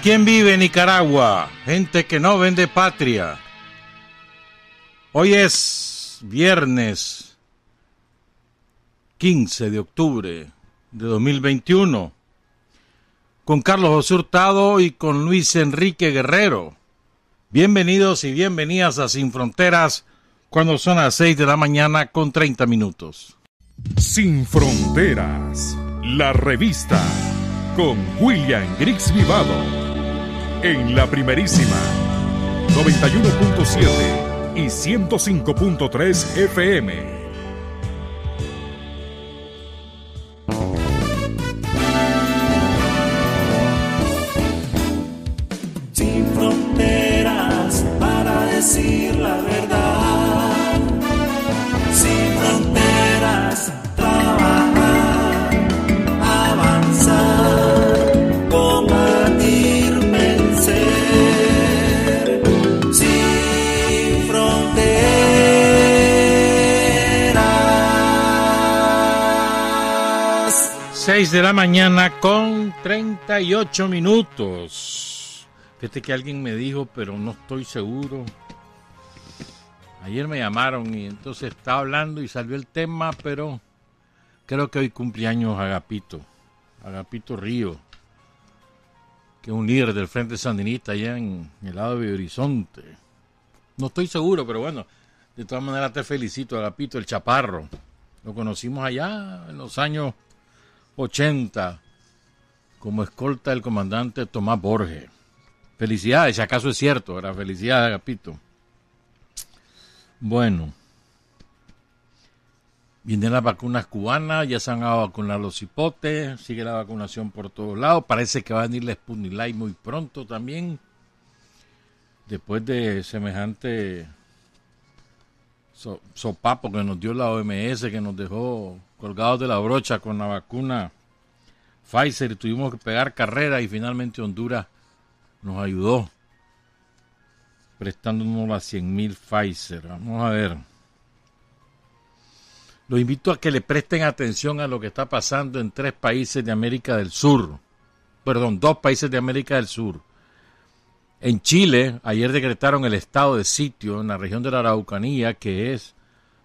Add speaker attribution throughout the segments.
Speaker 1: ¿Quién vive en Nicaragua? Gente que no vende patria. Hoy es viernes 15 de octubre de 2021. Con Carlos José Hurtado y con Luis Enrique Guerrero. Bienvenidos y bienvenidas a Sin Fronteras cuando son las 6 de la mañana con 30 minutos.
Speaker 2: Sin Fronteras, la revista con William Griggs Vivado en la primerísima 91.7 y 105.3 FM.
Speaker 1: De la mañana con 38 minutos. Fíjate que alguien me dijo, pero no estoy seguro. Ayer me llamaron y entonces estaba hablando y salió el tema, pero creo que hoy cumpleaños Agapito, Agapito Río, que es un líder del Frente Sandinista allá en el lado de Horizonte. No estoy seguro, pero bueno, de todas maneras te felicito, Agapito, el Chaparro. Lo conocimos allá en los años 80 como escolta del comandante Tomás Borges. Felicidades, si acaso es cierto, era felicidades, Agapito. Bueno, vienen las vacunas cubanas, ya se han a vacunar los hipotes, sigue la vacunación por todos lados, parece que va a venir la Sputnik Light muy pronto también, después de semejante sopapo que nos dio la OMS, que nos dejó colgados de la brocha con la vacuna Pfizer y tuvimos que pegar carrera y finalmente Honduras nos ayudó prestándonos las 100.000 Pfizer. Vamos a ver. Los invito a que le presten atención a lo que está pasando en tres países de América del Sur. Perdón, dos países de América del Sur. En Chile, ayer decretaron el estado de sitio en la región de la Araucanía, que es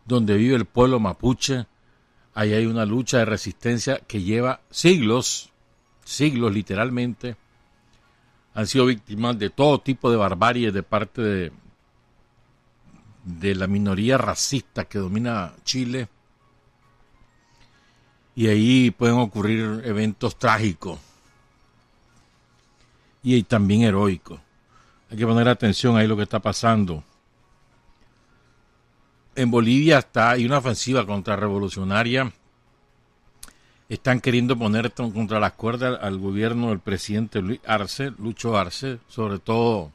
Speaker 1: donde vive el pueblo mapuche. Ahí hay una lucha de resistencia que lleva siglos, siglos literalmente. Han sido víctimas de todo tipo de barbarie de parte de, de la minoría racista que domina Chile. Y ahí pueden ocurrir eventos trágicos y también heroicos. Hay que poner atención ahí lo que está pasando. En Bolivia está, hay una ofensiva contrarrevolucionaria. Están queriendo poner contra las cuerdas al gobierno del presidente Luis Arce, Lucho Arce, sobre todo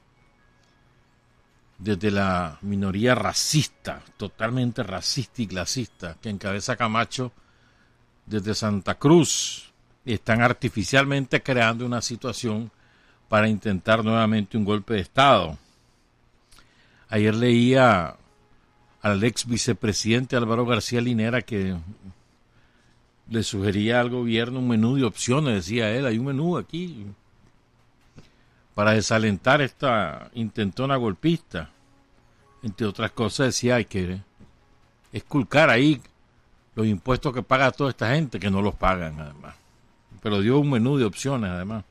Speaker 1: desde la minoría racista, totalmente racista y clasista, que encabeza Camacho desde Santa Cruz. Están artificialmente creando una situación para intentar nuevamente un golpe de Estado. Ayer leía al ex vicepresidente Álvaro García Linera que le sugería al gobierno un menú de opciones, decía él, hay un menú aquí para desalentar esta intentona golpista. Entre otras cosas decía hay que esculcar ahí los impuestos que paga toda esta gente, que no los pagan además. Pero dio un menú de opciones además.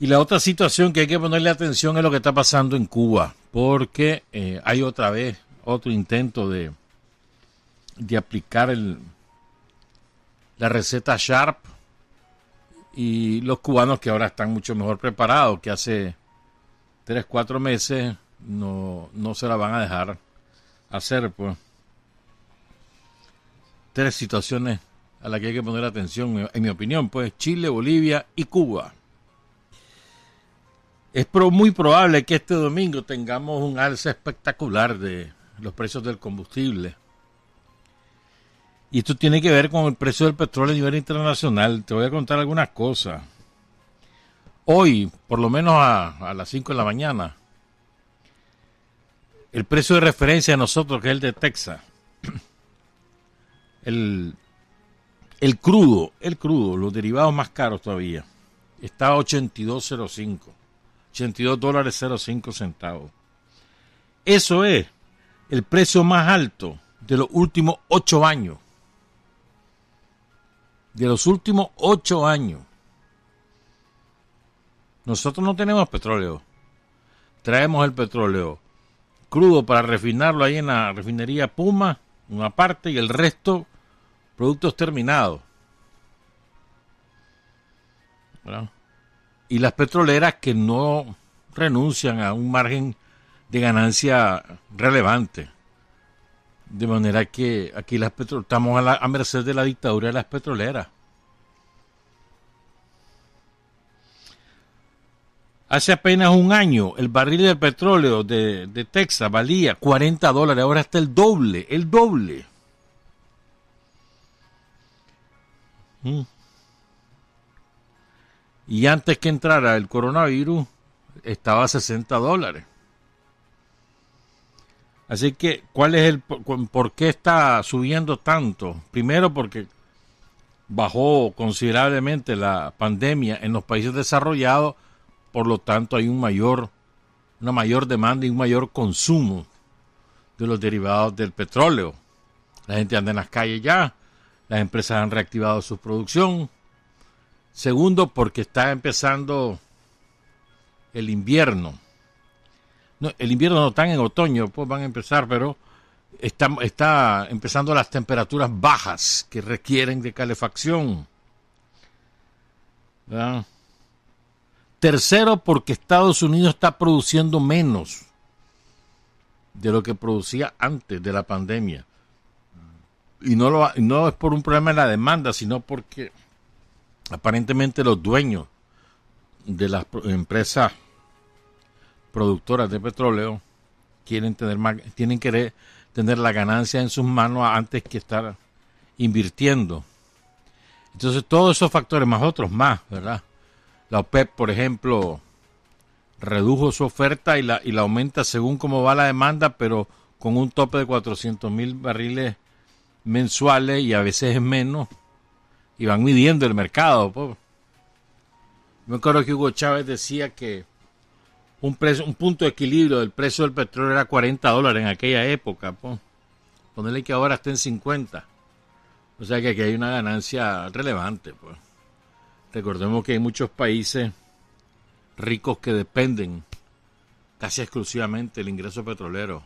Speaker 1: Y la otra situación que hay que ponerle atención es lo que está pasando en Cuba, porque eh, hay otra vez otro intento de, de aplicar el, la receta Sharp y los cubanos que ahora están mucho mejor preparados, que hace tres, cuatro meses no, no se la van a dejar hacer. Pues. Tres situaciones a las que hay que poner atención, en mi opinión, pues Chile, Bolivia y Cuba. Es muy probable que este domingo tengamos un alza espectacular de los precios del combustible. Y esto tiene que ver con el precio del petróleo a nivel internacional. Te voy a contar algunas cosas. Hoy, por lo menos a, las 5 de la mañana, el precio de referencia de nosotros, que es el de Texas, el, el crudo, el crudo, los derivados más caros todavía, Estaba 82.05. 82 dólares 05 centavos. Eso es el precio más alto de los últimos ocho años. De los últimos ocho años. Nosotros no tenemos petróleo. Traemos el petróleo crudo para refinarlo ahí en la refinería Puma, una parte, y el resto productos terminados. Y las petroleras que no renuncian a un margen de ganancia relevante. De manera que aquí las estamos a, la, merced de la dictadura de las petroleras. Hace apenas un año el barril de petróleo de, Texas valía 40 dólares, ahora está el doble, el doble. Mm. Y antes que entrara el coronavirus estaba a 60 dólares. Así que, ¿cuál es el por qué está subiendo tanto? Primero porque bajó considerablemente la pandemia en los países desarrollados por lo tanto hay un mayor, una mayor demanda y un mayor consumo de los derivados del petróleo. La gente anda en las calles ya, las empresas han reactivado su producción. Segundo, porque está empezando el invierno. No, el invierno no está en otoño, pues van a empezar, pero está, empezando las temperaturas bajas que requieren de calefacción. Tercero, porque Estados Unidos está produciendo menos de lo que producía antes de la pandemia. Y no, lo, no es por un problema de la demanda, sino porque aparentemente los dueños de las empresas productoras de petróleo quieren tener tienen que tener la ganancia en sus manos antes que estar invirtiendo. Entonces todos esos factores más otros más, ¿verdad? La OPEP, por ejemplo, redujo su oferta y la, y la aumenta según cómo va la demanda, pero con un tope de 400 mil barriles mensuales y a veces es menos. Y van midiendo el mercado. Pues. Me acuerdo que Hugo Chávez decía que un, precio, un punto de equilibrio del precio del petróleo era 40 dólares en aquella época. Pues. Ponerle que ahora esté en 50. O sea que aquí hay una ganancia relevante. Pues. Recordemos que hay muchos países ricos que dependen casi exclusivamente del ingreso petrolero.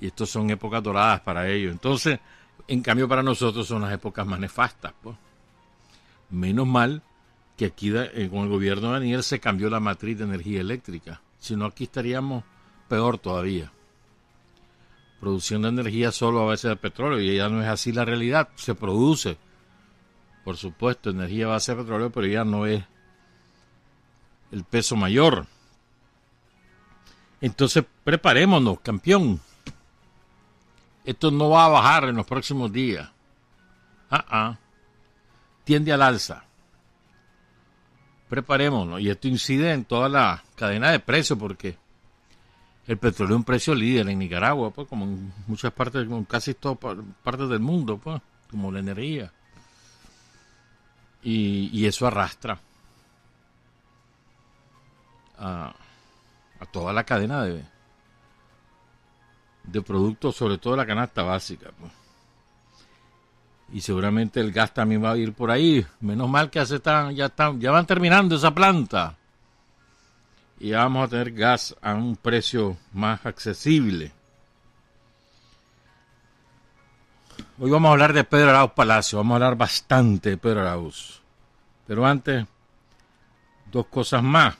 Speaker 1: Y estos son épocas doradas para ellos. Entonces, en cambio para nosotros son las épocas más nefastas. Pues. Menos mal que aquí eh, con el gobierno de Daniel se cambió la matriz de energía eléctrica. Si no, aquí estaríamos peor todavía. Produciendo energía solo a base de petróleo. Y ya no es así la realidad. Se produce por supuesto, energía a ser petróleo, pero ya no es el peso mayor. Entonces, preparémonos, campeón. Esto no va a bajar en los próximos días. Ah, ah. Tiende al alza. Preparémonos. Y esto incide en toda la cadena de precios porque el petróleo es un precio líder en Nicaragua, pues, como en muchas partes, como en casi todas partes del mundo, pues, como la energía y, eso arrastra a, toda la cadena de, de productos, sobre todo la canasta básica. Pues. Y seguramente el gas también va a ir por ahí. Menos mal que hace tan, ya, están, ya van terminando esa planta. Y ya vamos a tener gas a un precio más accesible. Hoy vamos a hablar de Pedro Arauz Palacio, vamos a hablar bastante de Pedro Arauz. Pero antes, dos cosas más.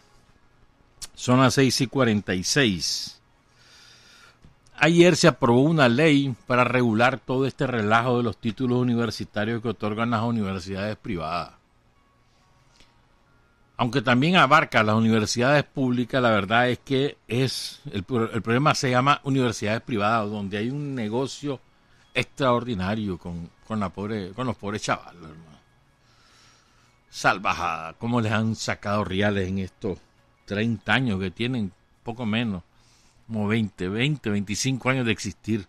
Speaker 1: Son las 6 y 46. Ayer se aprobó una ley para regular todo este relajo de los títulos universitarios que otorgan las universidades privadas. Aunque también abarca las universidades públicas, la verdad es que es el, problema se llama universidades privadas, donde hay un negocio extraordinario con, con, la los pobres chavales, hermano. Salvajada, cómo les han sacado reales en estos 30 años que tienen, poco menos, como 20, 20, 25 años de existir.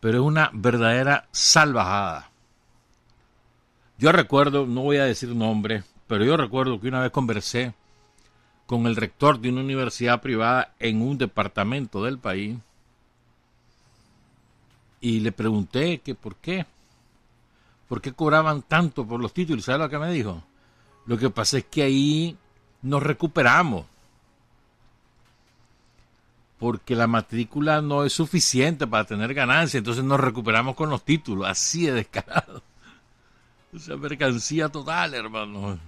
Speaker 1: Pero es una verdadera salvajada. Yo recuerdo, no voy a decir nombre, pero yo recuerdo que una vez conversé con el rector de una universidad privada en un departamento del país y le pregunté que por qué, por qué cobraban tanto por los títulos. ¿Sabe lo que me dijo? Lo que pasa es que ahí nos recuperamos porque la matrícula no es suficiente para tener ganancia, entonces nos recuperamos con los títulos, así de descarado. Esa mercancía total, hermano.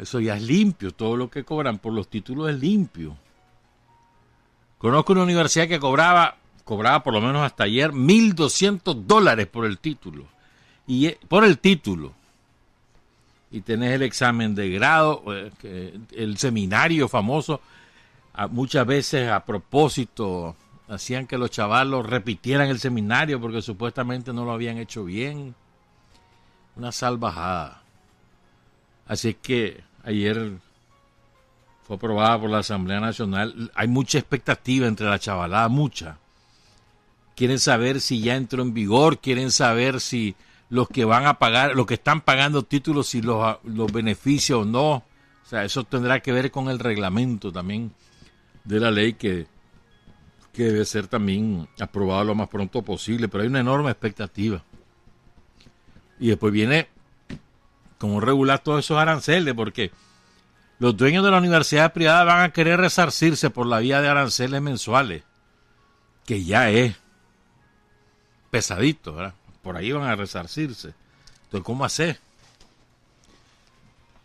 Speaker 1: Eso ya es limpio, todo lo que cobran por los títulos es limpio. Conozco una universidad que cobraba, cobraba por lo menos hasta ayer, 1.200 dólares por el título. Y eh, por el título. Y tenés el examen de grado, eh, el seminario famoso muchas veces a propósito hacían que los chavalos repitieran el seminario porque supuestamente no lo habían hecho bien. Una salvajada. Así que ayer fue aprobada por la Asamblea Nacional. Hay mucha expectativa entre la chavalada, mucha. Quieren saber si ya entró en vigor, quieren saber si los que van a pagar, los que están pagando títulos, si los, los beneficios o no. O sea, eso tendrá que ver con el reglamento también de la ley que, que debe ser también aprobado lo más pronto posible, pero hay una enorme expectativa. Y después viene como regular todos esos aranceles, porque los dueños de la universidad privada van a querer resarcirse por la vía de aranceles mensuales, que ya es pesadito, ¿verdad? Por ahí van a resarcirse. Entonces, ¿cómo hacer?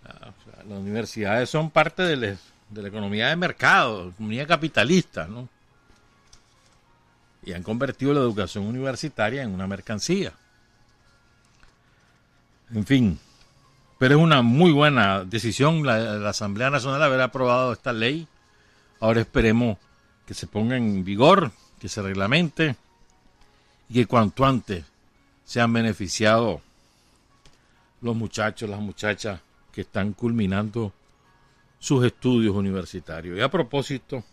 Speaker 1: Ah, las universidades son parte del de la economía de mercado, economía capitalista, ¿no? Y han convertido la educación universitaria en una mercancía. En fin, pero es una muy buena decisión la, la Asamblea Nacional haber aprobado esta ley. Ahora esperemos que se ponga en vigor, que se reglamente y que cuanto antes sean beneficiados los muchachos, las muchachas que están culminando sus estudios universitarios. Y a propósito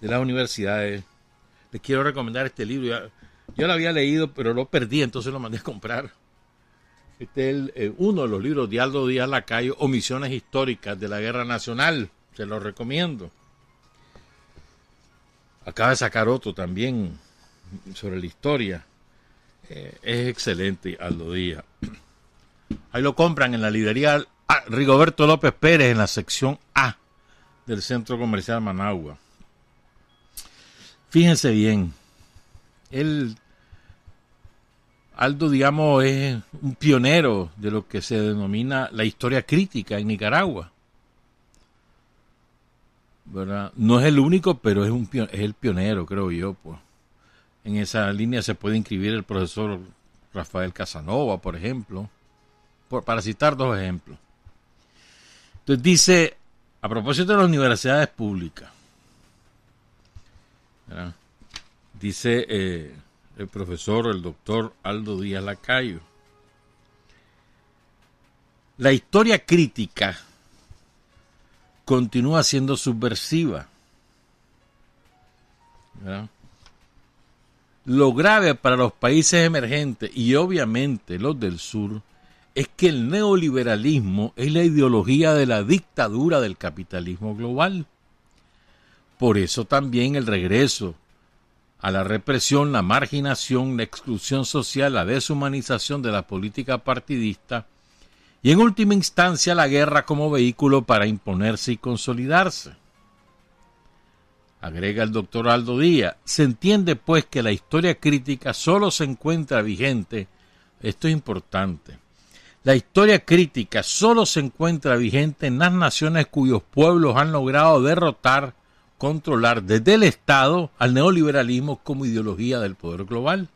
Speaker 1: de las universidades, les quiero recomendar este libro. yo lo había leído, pero lo perdí, entonces lo mandé a comprar. Este es eh, uno de los libros de Aldo Díaz Lacayo, Omisiones Históricas de la Guerra Nacional. Se lo recomiendo. Acaba de sacar otro también sobre la historia. Eh, es excelente, Aldo Díaz. Ahí lo compran en la librería Ah, Rigoberto López Pérez en la sección A del Centro Comercial Managua. Fíjense bien, él, Aldo, digamos, es un pionero de lo que se denomina la historia crítica en Nicaragua. ¿verdad? No es el único, pero es, un, es el pionero, creo yo. Pues. En esa línea se puede inscribir el profesor Rafael Casanova, por ejemplo, por, para citar dos ejemplos. Entonces dice, a propósito de las universidades públicas, dice eh, el profesor, el doctor Aldo Díaz Lacayo, la historia crítica continúa siendo subversiva. Lo grave para los países emergentes y obviamente los del sur es que el neoliberalismo es la ideología de la dictadura del capitalismo global. Por eso también el regreso a la represión, la marginación, la exclusión social, la deshumanización de la política partidista y en última instancia la guerra como vehículo para imponerse y consolidarse. Agrega el doctor Aldo Díaz, se entiende pues que la historia crítica solo se encuentra vigente, esto es importante, la historia crítica solo se encuentra vigente en las naciones cuyos pueblos han logrado derrotar, controlar desde el Estado al neoliberalismo como ideología del poder global.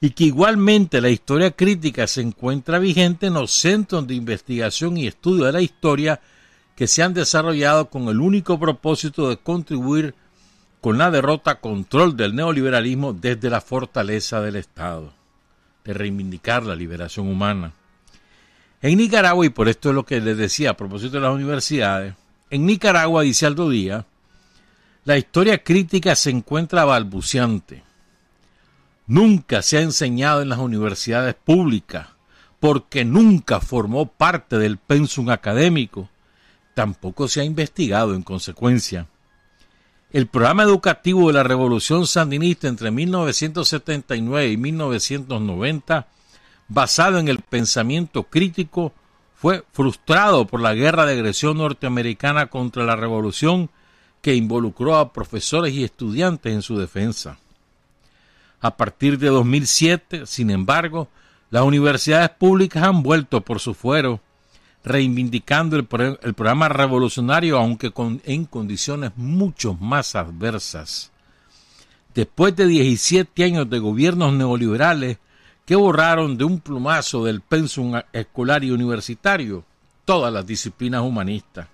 Speaker 1: Y que igualmente la historia crítica se encuentra vigente en los centros de investigación y estudio de la historia que se han desarrollado con el único propósito de contribuir con la derrota control del neoliberalismo desde la fortaleza del Estado de reivindicar la liberación humana. En Nicaragua, y por esto es lo que les decía a propósito de las universidades, en Nicaragua, dice Aldo Díaz, la historia crítica se encuentra balbuceante. Nunca se ha enseñado en las universidades públicas, porque nunca formó parte del pensum académico, tampoco se ha investigado en consecuencia. El programa educativo de la Revolución Sandinista entre 1979 y 1990, basado en el pensamiento crítico, fue frustrado por la guerra de agresión norteamericana contra la revolución que involucró a profesores y estudiantes en su defensa. A partir de 2007, sin embargo, las universidades públicas han vuelto por su fuero, reivindicando el, programa revolucionario, aunque en condiciones mucho más adversas. Después de 17 años de gobiernos neoliberales que borraron de un plumazo del pensum escolar y universitario todas las disciplinas humanistas.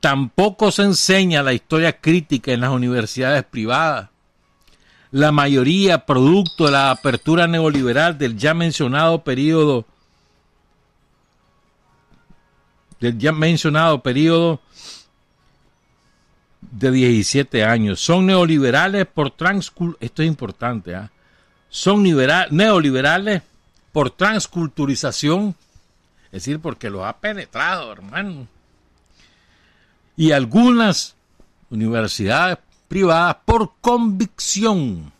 Speaker 1: Tampoco se enseña la historia crítica en las universidades privadas, la mayoría producto de la apertura neoliberal del ya mencionado periodo del ya mencionado periodo de 17 años. Son neoliberales por transcul esto es importante, ¿ah? son neoliberales por transculturización, es decir, porque los ha penetrado, hermano. Y algunas universidades privadas por convicción.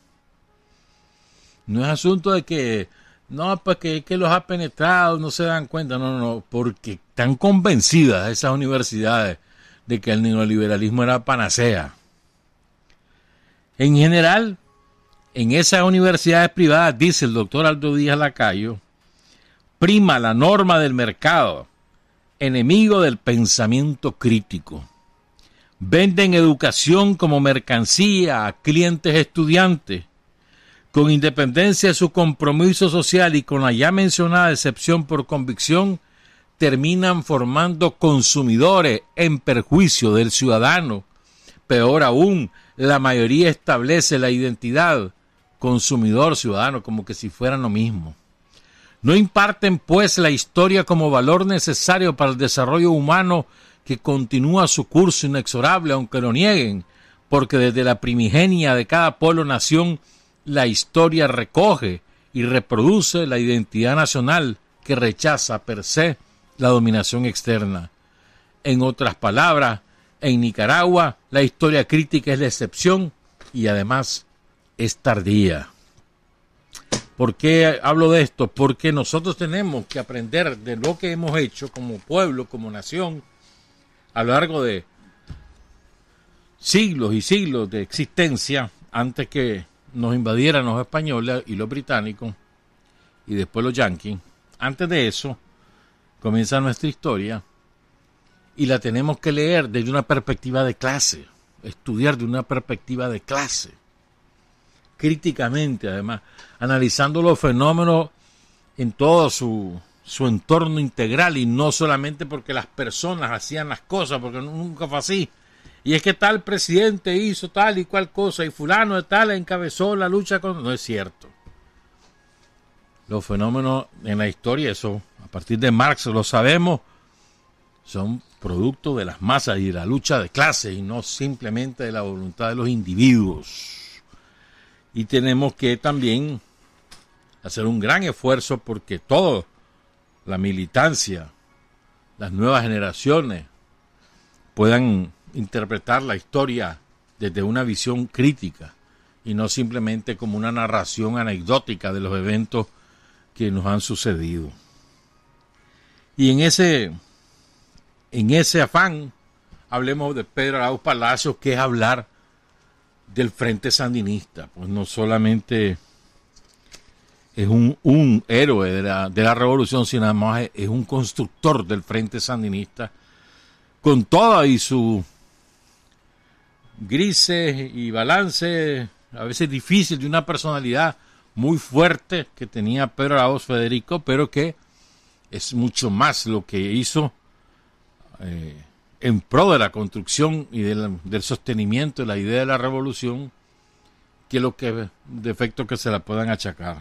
Speaker 1: No es asunto de que, no, pues que, que los ha penetrado, no se dan cuenta, no, no, no, porque están convencidas esas universidades de que el neoliberalismo era panacea. En general, en esas universidades privadas, dice el doctor Aldo Díaz Lacayo, prima la norma del mercado, enemigo del pensamiento crítico. Venden educación como mercancía a clientes estudiantes, con independencia de su compromiso social y con la ya mencionada excepción por convicción, terminan formando consumidores en perjuicio del ciudadano. Peor aún, la mayoría establece la identidad consumidor ciudadano como que si fueran lo mismo. No imparten pues la historia como valor necesario para el desarrollo humano que continúa su curso inexorable, aunque lo nieguen, porque desde la primigenia de cada pueblo-nación la historia recoge y reproduce la identidad nacional que rechaza per se la dominación externa. En otras palabras, en Nicaragua la historia crítica es la excepción y además es tardía. ¿Por qué hablo de esto? Porque nosotros tenemos que aprender de lo que hemos hecho como pueblo, como nación, a lo largo de siglos y siglos de existencia, antes que nos invadieran los españoles y los británicos, y después los yanquis, antes de eso comienza nuestra historia y la tenemos que leer desde una perspectiva de clase, estudiar de una perspectiva de clase, críticamente además, analizando los fenómenos en todo su, su entorno integral y no solamente porque las personas hacían las cosas, porque nunca fue así. Y es que tal presidente hizo tal y cual cosa y fulano de tal encabezó la lucha con... No es cierto. Los fenómenos en la historia, eso a partir de Marx lo sabemos, son producto de las masas y de la lucha de clases y no simplemente de la voluntad de los individuos. Y tenemos que también hacer un gran esfuerzo porque todos la militancia, las nuevas generaciones puedan interpretar la historia desde una visión crítica y no simplemente como una narración anecdótica de los eventos que nos han sucedido. Y en ese, en ese afán, hablemos de Pedro Arauz Palacios, que es hablar del Frente Sandinista, pues no solamente es un, un héroe de la, de la revolución, sino además es, un constructor del Frente Sandinista, con toda y su grises y balance, a veces difícil, de una personalidad muy fuerte que tenía Pedro Arauz Federico, pero que es mucho más lo que hizo eh, en pro de la construcción y del, sostenimiento de la idea de la revolución que lo que defecto que se la puedan achacar.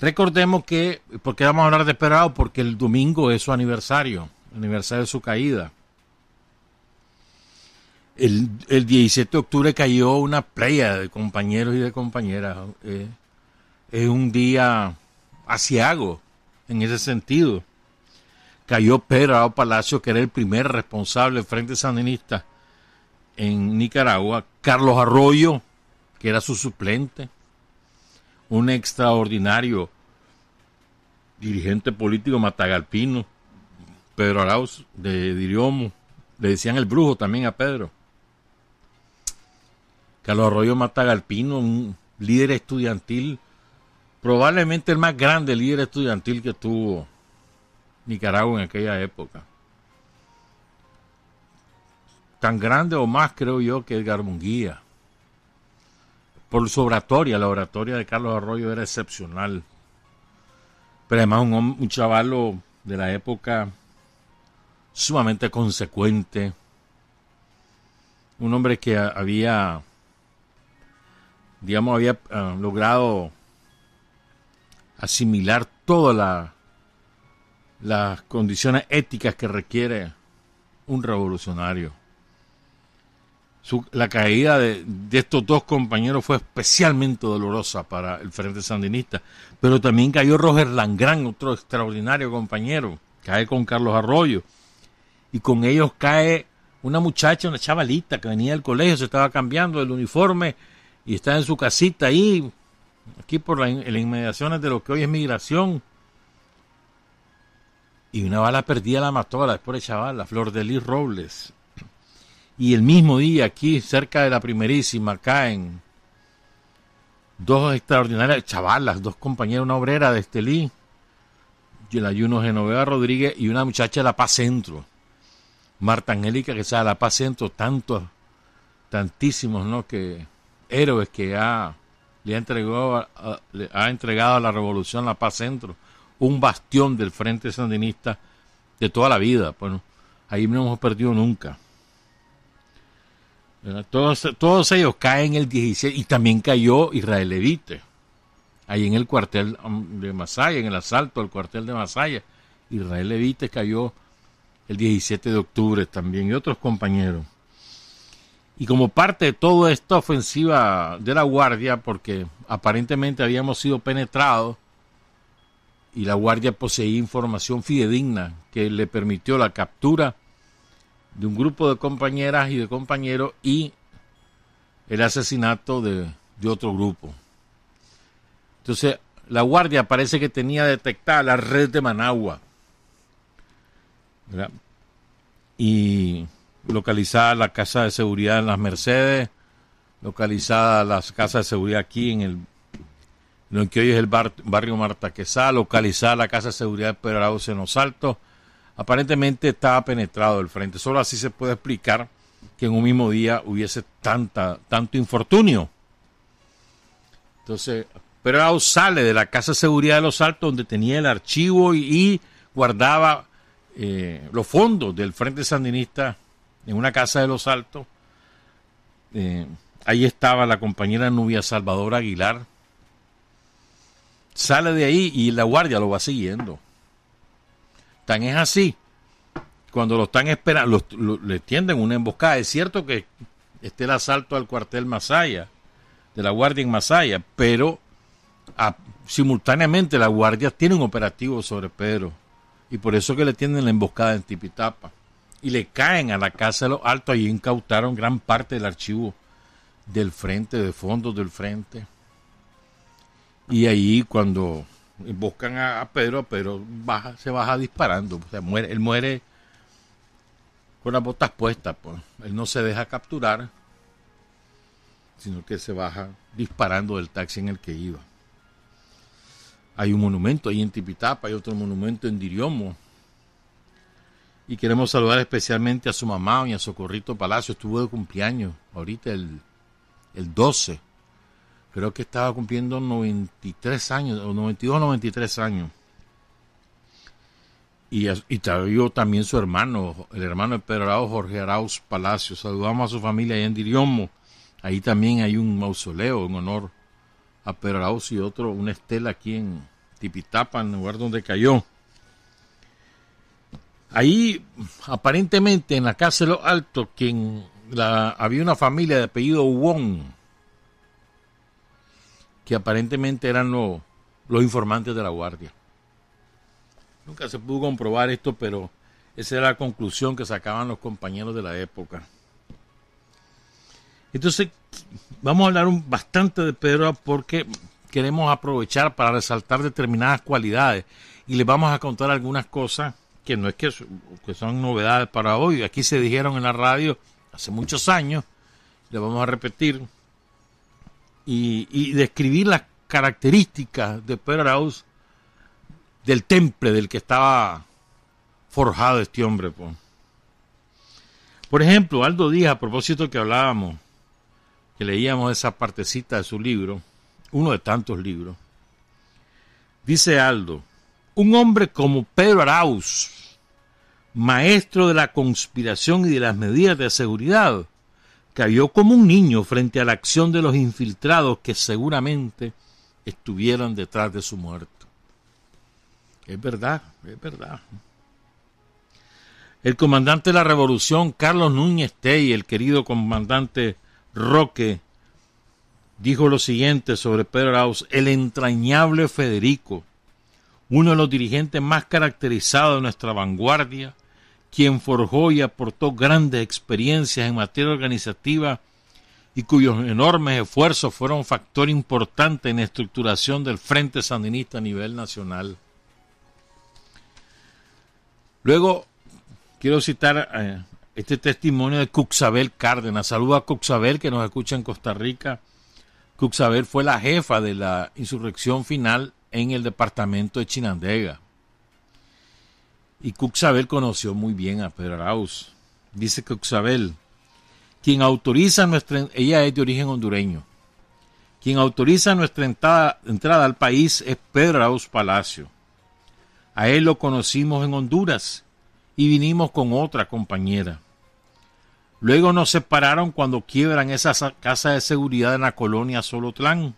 Speaker 1: Recordemos que, ¿por qué vamos a hablar de Perao? Porque el domingo es su aniversario, aniversario de su caída. El, el 17 de octubre cayó una playa de compañeros y de compañeras. Eh, es un día asiago en ese sentido. Cayó Pedro Palacio, que era el primer responsable del Frente Sandinista en Nicaragua. Carlos Arroyo, que era su suplente. Un extraordinario dirigente político matagalpino. Pedro Arauz de Diriomo. Le decían el brujo también a Pedro. Carlos Arroyo Matagalpino, un líder estudiantil, probablemente el más grande líder estudiantil que tuvo Nicaragua en aquella época. Tan grande o más creo yo que Edgar Munguía. Por su oratoria, la oratoria de Carlos Arroyo era excepcional. Pero además un, un chavalo de la época sumamente consecuente. Un hombre que había, digamos, había uh, logrado asimilar todas la, las condiciones éticas que requiere un revolucionario. La caída de, de, estos dos compañeros fue especialmente dolorosa para el Frente Sandinista, pero también cayó Roger Langrán, otro extraordinario compañero, cae con Carlos Arroyo, y con ellos cae una muchacha, una chavalita que venía del colegio, se estaba cambiando el uniforme y está en su casita ahí, aquí por la, las inmediaciones de lo que hoy es migración. Y una bala perdida la mató a la después chaval, la Flor de Lis Robles. Y el mismo día, aquí cerca de la primerísima, caen dos extraordinarias chavalas, dos compañeras, una obrera de Estelí, el ayuno Genoveva Rodríguez y una muchacha de La Paz Centro. Marta Angélica, que sea La Paz Centro, tantos, tantísimos, ¿no? Que héroes que ha, le ha entregado, a, le ha entregado a la revolución La Paz Centro, un bastión del Frente Sandinista de toda la vida. Bueno, ahí no hemos perdido nunca. Todos, todos ellos caen el 16 y también cayó Israel Levite, ahí en el cuartel de Masaya, en el asalto al cuartel de Masaya. Israel Levite cayó el 17 de octubre también y otros compañeros. Y como parte de toda esta ofensiva de la Guardia, porque aparentemente habíamos sido penetrados y la Guardia poseía información fidedigna que le permitió la captura de un grupo de compañeras y de compañeros y el asesinato de, de otro grupo. Entonces, la Guardia parece que tenía detectada la red de Managua. Y localizada la casa de seguridad en las Mercedes, localizada las casas de seguridad aquí en el lo que hoy es el bar, barrio Marta Quesá, localizada la casa de seguridad de Pedro en los Altos, aparentemente estaba penetrado el frente. Solo así se puede explicar que en un mismo día hubiese tanta, tanto infortunio. Entonces, Pedro sale de la Casa de Seguridad de los Altos, donde tenía el archivo y, y guardaba eh, los fondos del Frente Sandinista en una casa de los Altos. Eh, ahí estaba la compañera Nubia Salvador Aguilar. Sale de ahí y la guardia lo va siguiendo. Tan es así. Cuando lo están esperando, le tienden una emboscada. Es cierto que esté el asalto al cuartel Masaya, de la guardia en Masaya, pero a, simultáneamente la guardia tiene un operativo sobre Pedro. Y por eso que le tienden la emboscada en Tipitapa. Y le caen a la casa de los altos. Ahí incautaron gran parte del archivo del frente, de fondos del frente. Y ahí cuando buscan a, Pedro, Pedro baja, se baja disparando. O muere, él muere con las botas puestas. Pues. Él no se deja capturar, sino que se baja disparando del taxi en el que iba. Hay un monumento ahí en Tipitapa, hay otro monumento en Diriomo. Y queremos saludar especialmente a su mamá, doña Socorrito Palacio. Estuvo de cumpleaños ahorita el, el 12 creo que estaba cumpliendo 93 años, o 92 93 años. Y, y también su hermano, el hermano de Pedro Arauz, Jorge Arauz Palacio. Saludamos a su familia allá en Diriomo. Ahí también hay un mausoleo en honor a Pedro Arauz y otro, una estela aquí en Tipitapa, en el lugar donde cayó. Ahí, aparentemente, en la casa de los Altos, quien había una familia de apellido Wong, que aparentemente eran lo, los informantes de la guardia. Nunca se pudo comprobar esto, pero esa era la conclusión que sacaban los compañeros de la época. Entonces, vamos a hablar un, bastante de Pedro porque queremos aprovechar para resaltar determinadas cualidades y les vamos a contar algunas cosas que no es que, son novedades para hoy. Aquí se dijeron en la radio hace muchos años, le vamos a repetir, y, describir las características de Pedro Arauz del temple del que estaba forjado este hombre. Por ejemplo, Aldo Díaz, a propósito que hablábamos, que leíamos esa partecita de su libro, uno de tantos libros, dice Aldo, un hombre como Pedro Arauz, maestro de la conspiración y de las medidas de seguridad, cayó como un niño frente a la acción de los infiltrados que seguramente estuvieron detrás de su muerte. Es verdad, es verdad. El comandante de la revolución, Carlos Núñez Tey, el querido comandante Roque, dijo lo siguiente sobre Pedro Arauz, el entrañable Federico, uno de los dirigentes más caracterizados de nuestra vanguardia, quien forjó y aportó grandes experiencias en materia organizativa y cuyos enormes esfuerzos fueron factor importante en la estructuración del Frente Sandinista a nivel nacional. Luego, quiero citar eh, este testimonio de Cuxabel Cárdenas. Saludo a Cuxabel que nos escucha en Costa Rica. Cuxabel fue la jefa de la insurrección final en el departamento de Chinandega. Y Cuxabel conoció muy bien a Pedro Arauz. Dice Cuxabel, quien autoriza nuestra, ella es de origen hondureño, quien autoriza nuestra entrada, entrada al país es Pedro Arauz Palacio. A él lo conocimos en Honduras y vinimos con otra compañera. Luego nos separaron cuando quiebran esa casa de seguridad en la colonia Solotlán.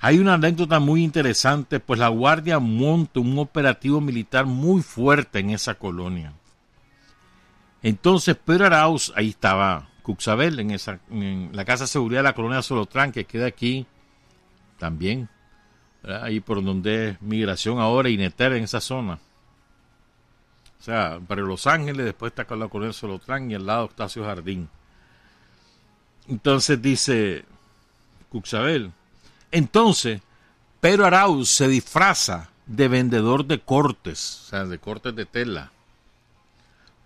Speaker 1: Hay una anécdota muy interesante, pues la Guardia monta un operativo militar muy fuerte en esa colonia. Entonces Pedro Arauz, ahí estaba Cuxabel, en, esa, en la Casa de Seguridad de la colonia Solotlán, que queda aquí también, ahí por donde es migración ahora y Neter en esa zona. O sea, para Los Ángeles, después está con la colonia Solotlán y al lado Octavio Jardín. Entonces dice Cuxabel, entonces, Pedro Arauz se disfraza de vendedor de cortes, o sea, de cortes de tela,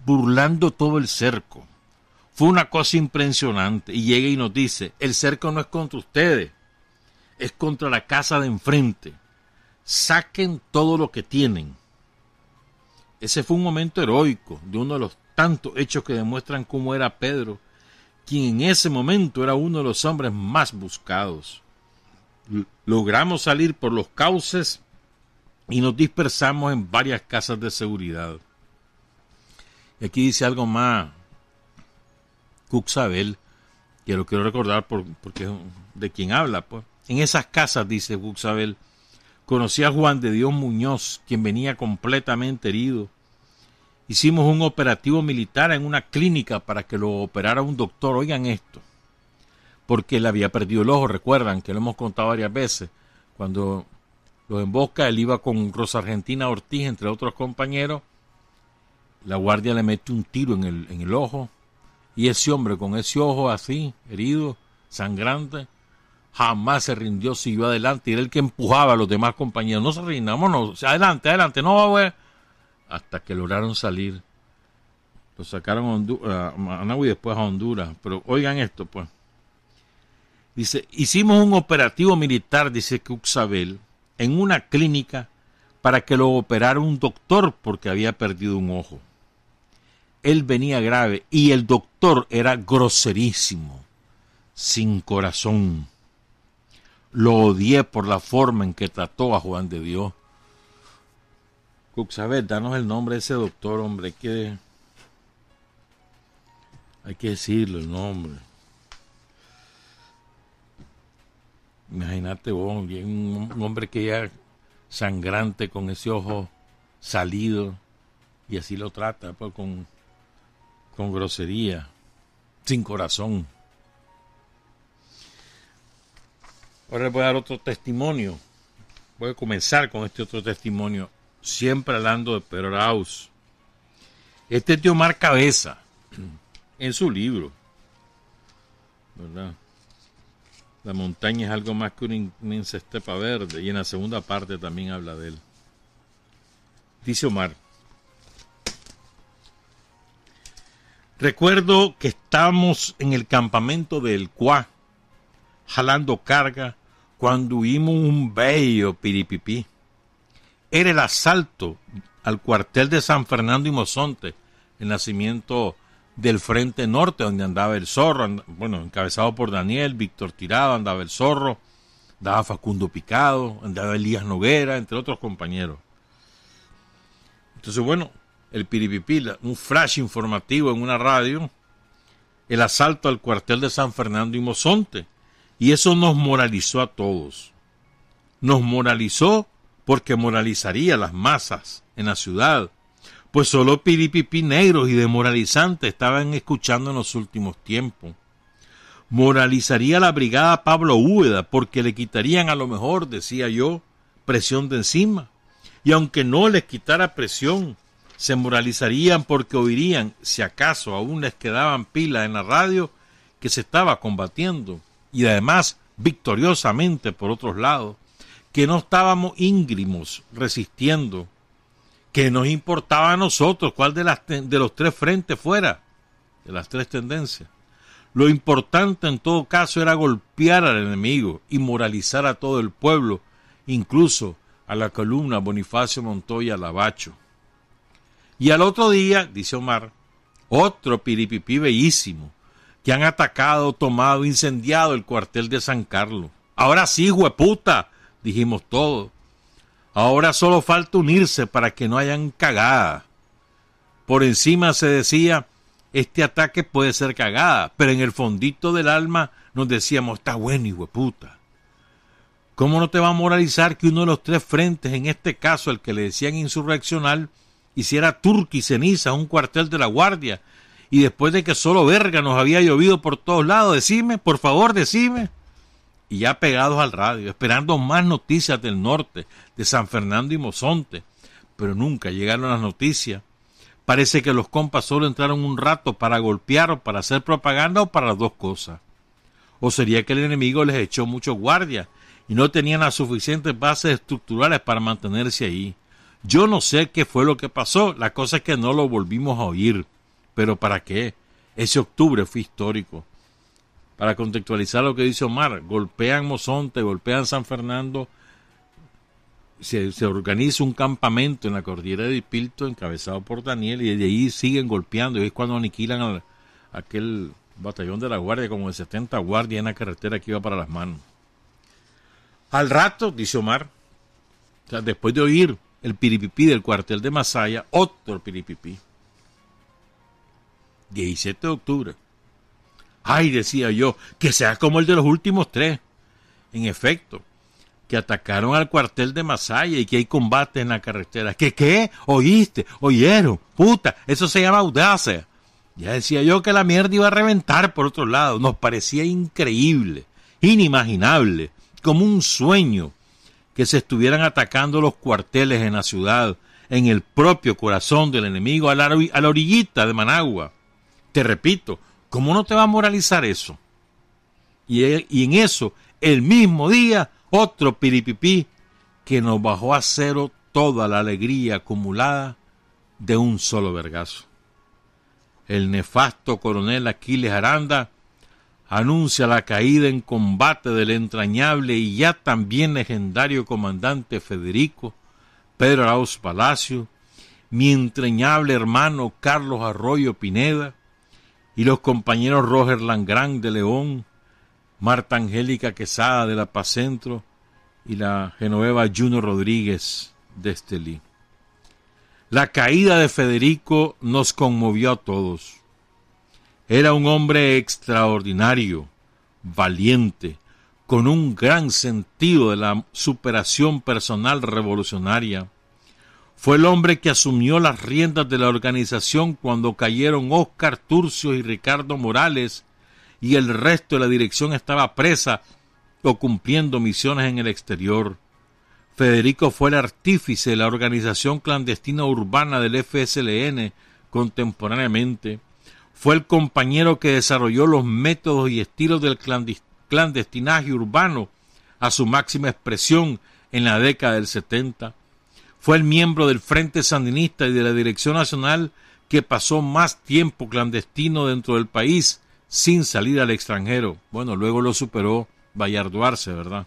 Speaker 1: burlando todo el cerco. Fue una cosa impresionante. Y llega y nos dice, el cerco no es contra ustedes, es contra la casa de enfrente. Saquen todo lo que tienen. Ese fue un momento heroico de uno de los tantos hechos que demuestran cómo era Pedro, quien en ese momento era uno de los hombres más buscados logramos salir por los cauces y nos dispersamos en varias casas de seguridad. Y aquí dice algo más Cuxabel, que lo quiero recordar porque es de quien habla. Pues. En esas casas, dice Cuxabel, conocí a Juan de Dios Muñoz, quien venía completamente herido. Hicimos un operativo militar en una clínica para que lo operara un doctor. Oigan esto porque él había perdido el ojo, recuerdan que lo hemos contado varias veces, cuando lo embosca, él iba con Rosa Argentina Ortiz, entre otros compañeros, la guardia le mete un tiro en el, en el ojo, y ese hombre con ese ojo así, herido, sangrante, jamás se rindió, siguió adelante, era el que empujaba a los demás compañeros, no se rindan, vámonos, adelante, adelante, no, güey, hasta que lograron salir. Lo sacaron a, a Managua y después a Honduras. Pero oigan esto, pues. Dice, hicimos un operativo militar, dice Cuxabel, en una clínica para que lo operara un doctor porque había perdido un ojo. Él venía grave y el doctor era groserísimo, sin corazón. Lo odié por la forma en que trató a Juan de Dios. Cuxabel, danos el nombre de ese doctor, hombre, que, hay que decirlo el nombre. Imagínate vos, un, hombre que ya sangrante con ese ojo salido y así lo trata pues, con, grosería, sin corazón. Ahora voy a dar otro testimonio. Voy a comenzar con este otro testimonio. siempre hablando de Pedro Arauz. Este tío Mar Cabeza, en su libro, ¿verdad? La montaña es algo más que una inmensa estepa verde, y en la segunda parte también habla de él. Dice Omar, recuerdo que estamos en el campamento del Cuá, jalando carga, cuando huimos un bello piripipí. Era el asalto al cuartel de San Fernando y Mozonte, el nacimiento del Frente Norte, donde andaba el zorro, bueno, encabezado por Daniel, Víctor Tirado, andaba el zorro, andaba Facundo Picado, andaba Elías Noguera, entre otros compañeros. Entonces, bueno, el Piripipí, un flash informativo en una radio, el asalto al cuartel de San Fernando y Mozonte. Y eso nos moralizó a todos. Nos moralizó porque moralizaría las masas en la ciudad, pues solo piripipí negros y demoralizantes estaban escuchando en los últimos tiempos. Moralizaría la brigada Pablo Úbeda porque le quitarían a lo mejor, decía yo, presión de encima. Y aunque no les quitara presión, se moralizarían porque oirían, si acaso aún les quedaban pilas en la radio, que se estaba combatiendo, y además victoriosamente por otros lados, que no estábamos íngrimos resistiendo, que nos importaba a nosotros cuál de, las, de los tres frentes fuera, de las tres tendencias. Lo importante en todo caso era golpear al enemigo y moralizar a todo el pueblo, incluso a la columna Bonifacio Montoya Lavacho. Y al otro día, dice Omar, otro piripipí bellísimo, que han atacado, tomado, incendiado el cuartel de San Carlos. Ahora sí, hueputa, dijimos todos. Ahora solo falta unirse para que no hayan cagada. Por encima se decía, este ataque puede ser cagada, pero en el fondito del alma nos decíamos, está bueno, hijo puta. ¿Cómo no te va a moralizar que uno de los tres frentes, en este caso el que le decían insurreccional, hiciera turqui ceniza un cuartel de la guardia, y después de que solo verga nos había llovido por todos lados, decime, por favor, decime y ya pegados al radio, esperando más noticias del norte, de San Fernando y Mozonte, pero nunca llegaron las noticias. Parece que los compas solo entraron un rato para golpear o para hacer propaganda o para dos cosas. O sería que el enemigo les echó mucho guardia y no tenían las suficientes bases estructurales para mantenerse ahí. Yo no sé qué fue lo que pasó, la cosa es que no lo volvimos a oír. Pero ¿para qué? Ese octubre fue histórico para contextualizar lo que dice Omar, golpean Mozonte, golpean San Fernando, se, organiza un campamento en la cordillera de Pilto encabezado por Daniel y de ahí siguen golpeando y es cuando aniquilan aquel batallón de la guardia como de 70 guardias en la carretera que iba para las manos. Al rato, dice Omar, después de oír el piripipí del cuartel de Masaya, otro piripipí. 17 de octubre. Ay, decía yo, que sea como el de los últimos tres. En efecto, que atacaron al cuartel de Masaya y que hay combate en la carretera. ¿Qué qué? ¿Oíste? ¿Oyeron? Puta, eso se llama audacia. Ya decía yo que la mierda iba a reventar por otro lado. Nos parecía increíble, inimaginable, como un sueño que se estuvieran atacando los cuarteles en la ciudad, en el propio corazón del enemigo, a la, a la orillita de Managua. Te repito, ¿Cómo no te va a moralizar eso? Y, en eso, el mismo día, otro piripipí que nos bajó a cero toda la alegría acumulada de un solo vergazo. El nefasto coronel Aquiles Aranda anuncia la caída en combate del entrañable y ya también legendario comandante Federico Pedro Arauz Palacio, mi entrañable hermano Carlos Arroyo Pineda, y los compañeros Roger Langrán de León, Marta Angélica Quesada de La Paz Centro y la Genoveva Juno Rodríguez de Estelí. La caída de Federico nos conmovió a todos. Era un hombre extraordinario, valiente, con un gran sentido de la superación personal revolucionaria, fue el hombre que asumió las riendas de la organización cuando cayeron Óscar Turcio y Ricardo Morales y el resto de la dirección estaba presa o cumpliendo misiones en el exterior. Federico fue el artífice de la organización clandestina urbana del FSLN contemporáneamente. Fue el compañero que desarrolló los métodos y estilos del clandestinaje urbano a su máxima expresión en la década del 70. Fue el miembro del Frente Sandinista y de la Dirección Nacional que pasó más tiempo clandestino dentro del país sin salir al extranjero. Bueno, luego lo superó Bayardo Arce, ¿verdad?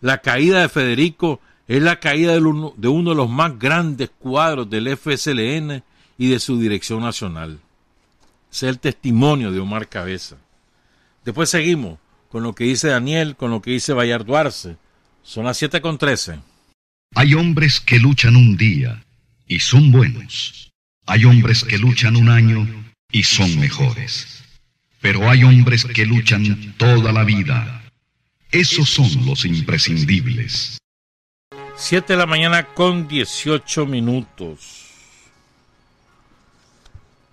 Speaker 1: La caída de Federico es la caída de uno, de los más grandes cuadros del FSLN y de su dirección nacional. Es el testimonio de Omar Cabeza. Después seguimos con lo que dice Daniel, con lo que dice Bayardo Arce. Son las siete con trece.
Speaker 3: Hay hombres que luchan un día y son buenos. Hay hombres que luchan un año y son mejores. Pero hay hombres que luchan toda la vida. Esos son los imprescindibles.
Speaker 1: Siete de la mañana con dieciocho minutos.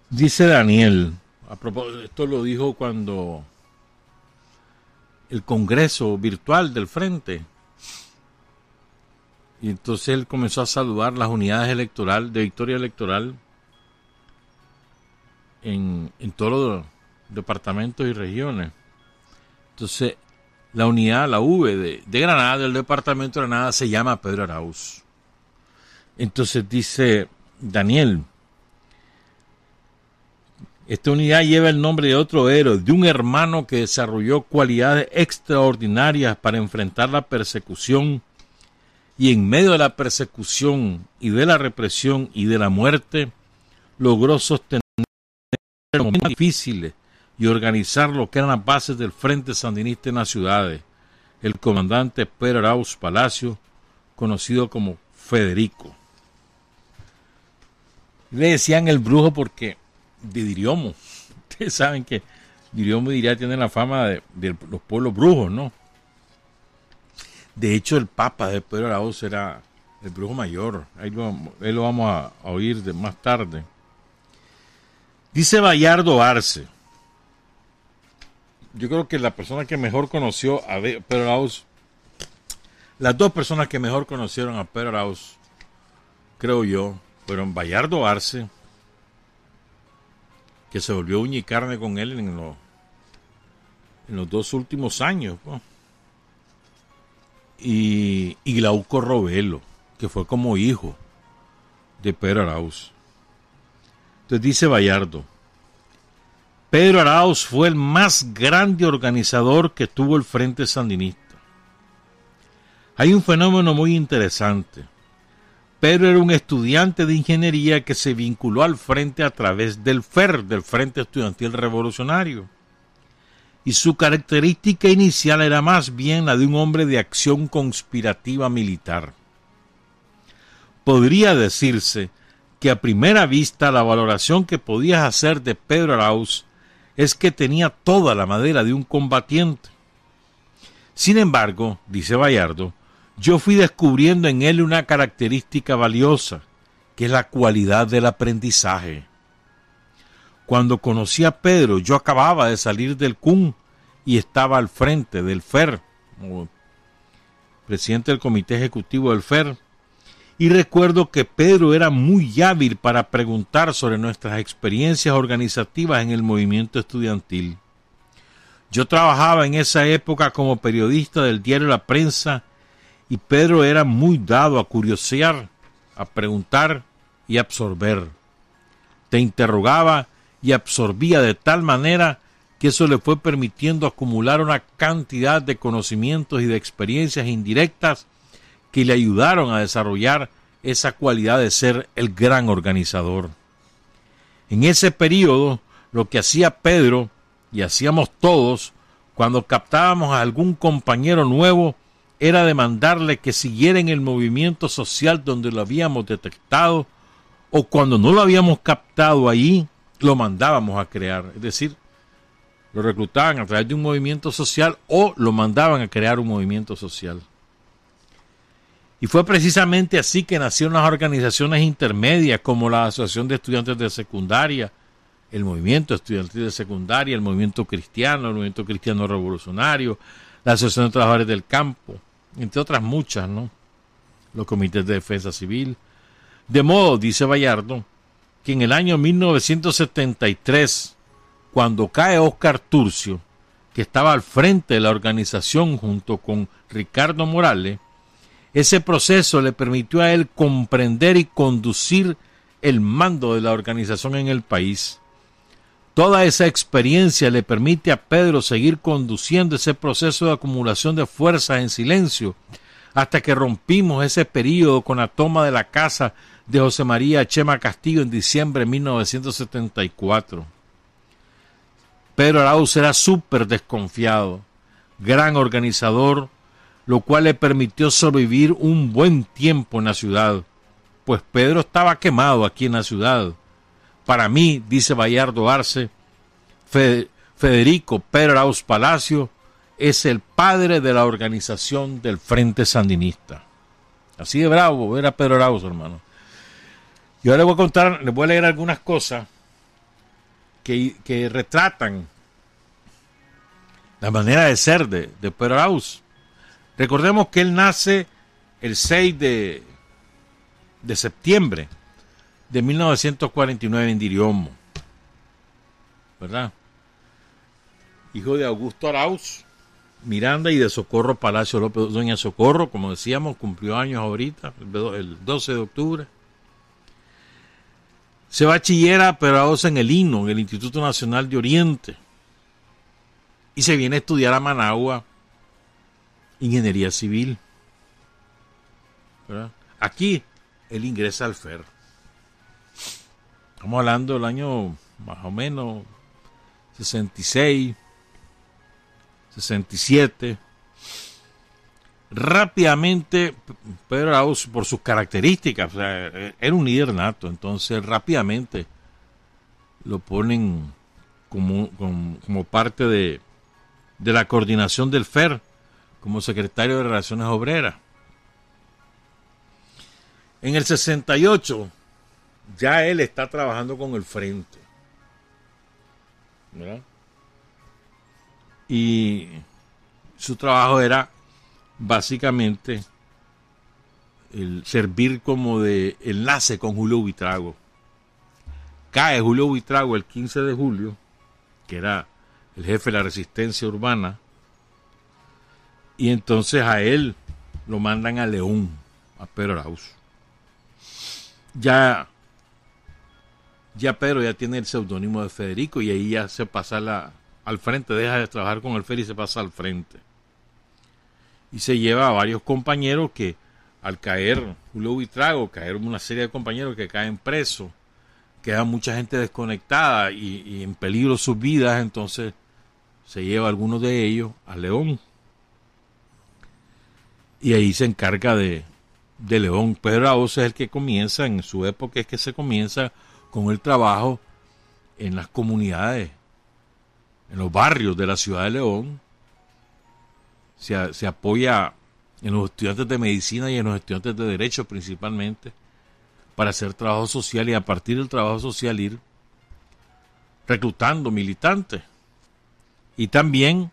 Speaker 1: Dice Daniel, a propósito, esto lo dijo cuando el Congreso virtual del Frente y entonces él comenzó a saludar las unidades electorales de victoria electoral en, todos los departamentos y regiones. Entonces, la unidad, la V de, de, Granada, del departamento de Granada, se llama Pedro Arauz. Entonces dice Daniel, esta unidad lleva el nombre de otro héroe, de un hermano que desarrolló cualidades extraordinarias para enfrentar la persecución y en medio de la persecución y de la represión y de la muerte, logró sostener momentos difíciles y organizar lo que eran las bases del Frente Sandinista en las ciudades. El comandante Pedro Arauz Palacio, conocido como Federico. Le decían el brujo porque de Diriomo. Ustedes saben que Diriomo diría tiene la fama de, de los pueblos brujos, ¿no? De hecho, el Papa de Pedro Arauz era el brujo mayor. Ahí lo, vamos a, oír de más tarde. Dice Bayardo Arce. Yo creo que la persona que mejor conoció a Pedro Arauz, las dos personas que mejor conocieron a Pedro Arauz, creo yo, fueron Bayardo Arce, que se volvió uña y carne con él en los dos últimos años y, Glauco Robelo, que fue como hijo de Pedro Arauz. Entonces dice Bayardo, Pedro Arauz fue el más grande organizador que tuvo el Frente Sandinista. Hay un fenómeno muy interesante. Pedro era un estudiante de ingeniería que se vinculó al frente a través del FER, del Frente Estudiantil Revolucionario y su característica inicial era más bien la de un hombre de acción conspirativa militar. Podría decirse que a primera vista la valoración que podías hacer de Pedro Arauz es que tenía toda la madera de un combatiente. Sin embargo, dice Bayardo, yo fui descubriendo en él una característica valiosa, que es la cualidad del aprendizaje. Cuando conocí a Pedro, yo acababa de salir del CUN y estaba al frente del FER, presidente del comité ejecutivo del FER. Y recuerdo que Pedro era muy hábil para preguntar sobre nuestras experiencias organizativas en el movimiento estudiantil. Yo trabajaba en esa época como periodista del diario La Prensa y Pedro era muy dado a curiosear, a preguntar y absorber. Te interrogaba y absorbía de tal manera que eso le fue permitiendo acumular una cantidad de conocimientos y de experiencias indirectas que le ayudaron a desarrollar esa cualidad de ser el gran organizador. En ese periodo, lo que hacía Pedro y hacíamos todos cuando captábamos a algún compañero nuevo era demandarle que siguiera en el movimiento social donde lo habíamos detectado o cuando no lo habíamos captado allí, lo mandábamos a crear. Es decir, lo reclutaban a través de un movimiento social o lo mandaban a crear un movimiento social. Y fue precisamente así que nacieron las organizaciones intermedias como la Asociación de Estudiantes de Secundaria, el Movimiento Estudiantil de Secundaria, el Movimiento Cristiano, el Movimiento Cristiano Revolucionario, la Asociación de Trabajadores del Campo, entre otras muchas, ¿no? los comités de defensa civil. De modo, dice Bayardo, que en el año 1973, cuando cae Oscar Turcio, que estaba al frente de la organización junto con Ricardo Morales, ese proceso le permitió a él comprender y conducir el mando de la organización en el país. Toda esa experiencia le permite a Pedro seguir conduciendo ese proceso de acumulación de fuerzas en silencio hasta que rompimos ese periodo con la toma de la casa de José María Chema Castillo en diciembre de 1974. Pedro Arauz era súper desconfiado, gran organizador, lo cual le permitió sobrevivir un buen tiempo en la ciudad, pues Pedro estaba quemado aquí en la ciudad. Para mí, dice Bayardo Arce, Federico Pedro Arauz Palacio es el padre de la organización del Frente Sandinista. Así de bravo era Pedro Arauz, hermano. Y ahora les voy a contar, les voy a leer algunas cosas que, retratan la manera de ser de, de Pedro Arauz. Recordemos que él nace el 6 de, de septiembre de 1949 en Diriomo, ¿verdad? Hijo de Augusto Arauz Miranda y de Socorro Palacio López. Doña Socorro, como decíamos, cumplió años ahorita, el 12 de octubre. Se bachillera Arauz en el INO, en el Instituto Nacional de Oriente. Y se viene a estudiar a Managua ingeniería civil. Aquí él ingresa al FER. Estamos hablando del año más o menos 66, 67. Rápidamente, Pedro Arauz, por sus características, era un líder nato, entonces rápidamente lo ponen como, como, parte de, de la coordinación del FER como secretario de Relaciones Obreras. En el 68 ya él está trabajando con el frente. Y su trabajo era básicamente el servir como de enlace con Julio Buitrago. Cae Julio Buitrago el 15 de julio, que era el jefe de la resistencia urbana, y entonces a él lo mandan a León, a Pedro Arauz. Ya, ya Pedro ya tiene el seudónimo de Federico y ahí ya se pasa la, al frente, deja de trabajar con el Fer y se pasa al frente. Y se lleva a varios compañeros que al caer Julio Vitrago, caer una serie de compañeros que caen presos, queda mucha gente desconectada y, en peligro sus vidas, entonces se lleva a algunos de ellos a León y ahí se encarga de, de León. Pedro Arauz es el que comienza, en su época es que se comienza con el trabajo en las comunidades, en los barrios de la ciudad de León. Se, apoya en los estudiantes de medicina y en los estudiantes de derecho principalmente para hacer trabajo social y a partir del trabajo social ir reclutando militantes. Y también,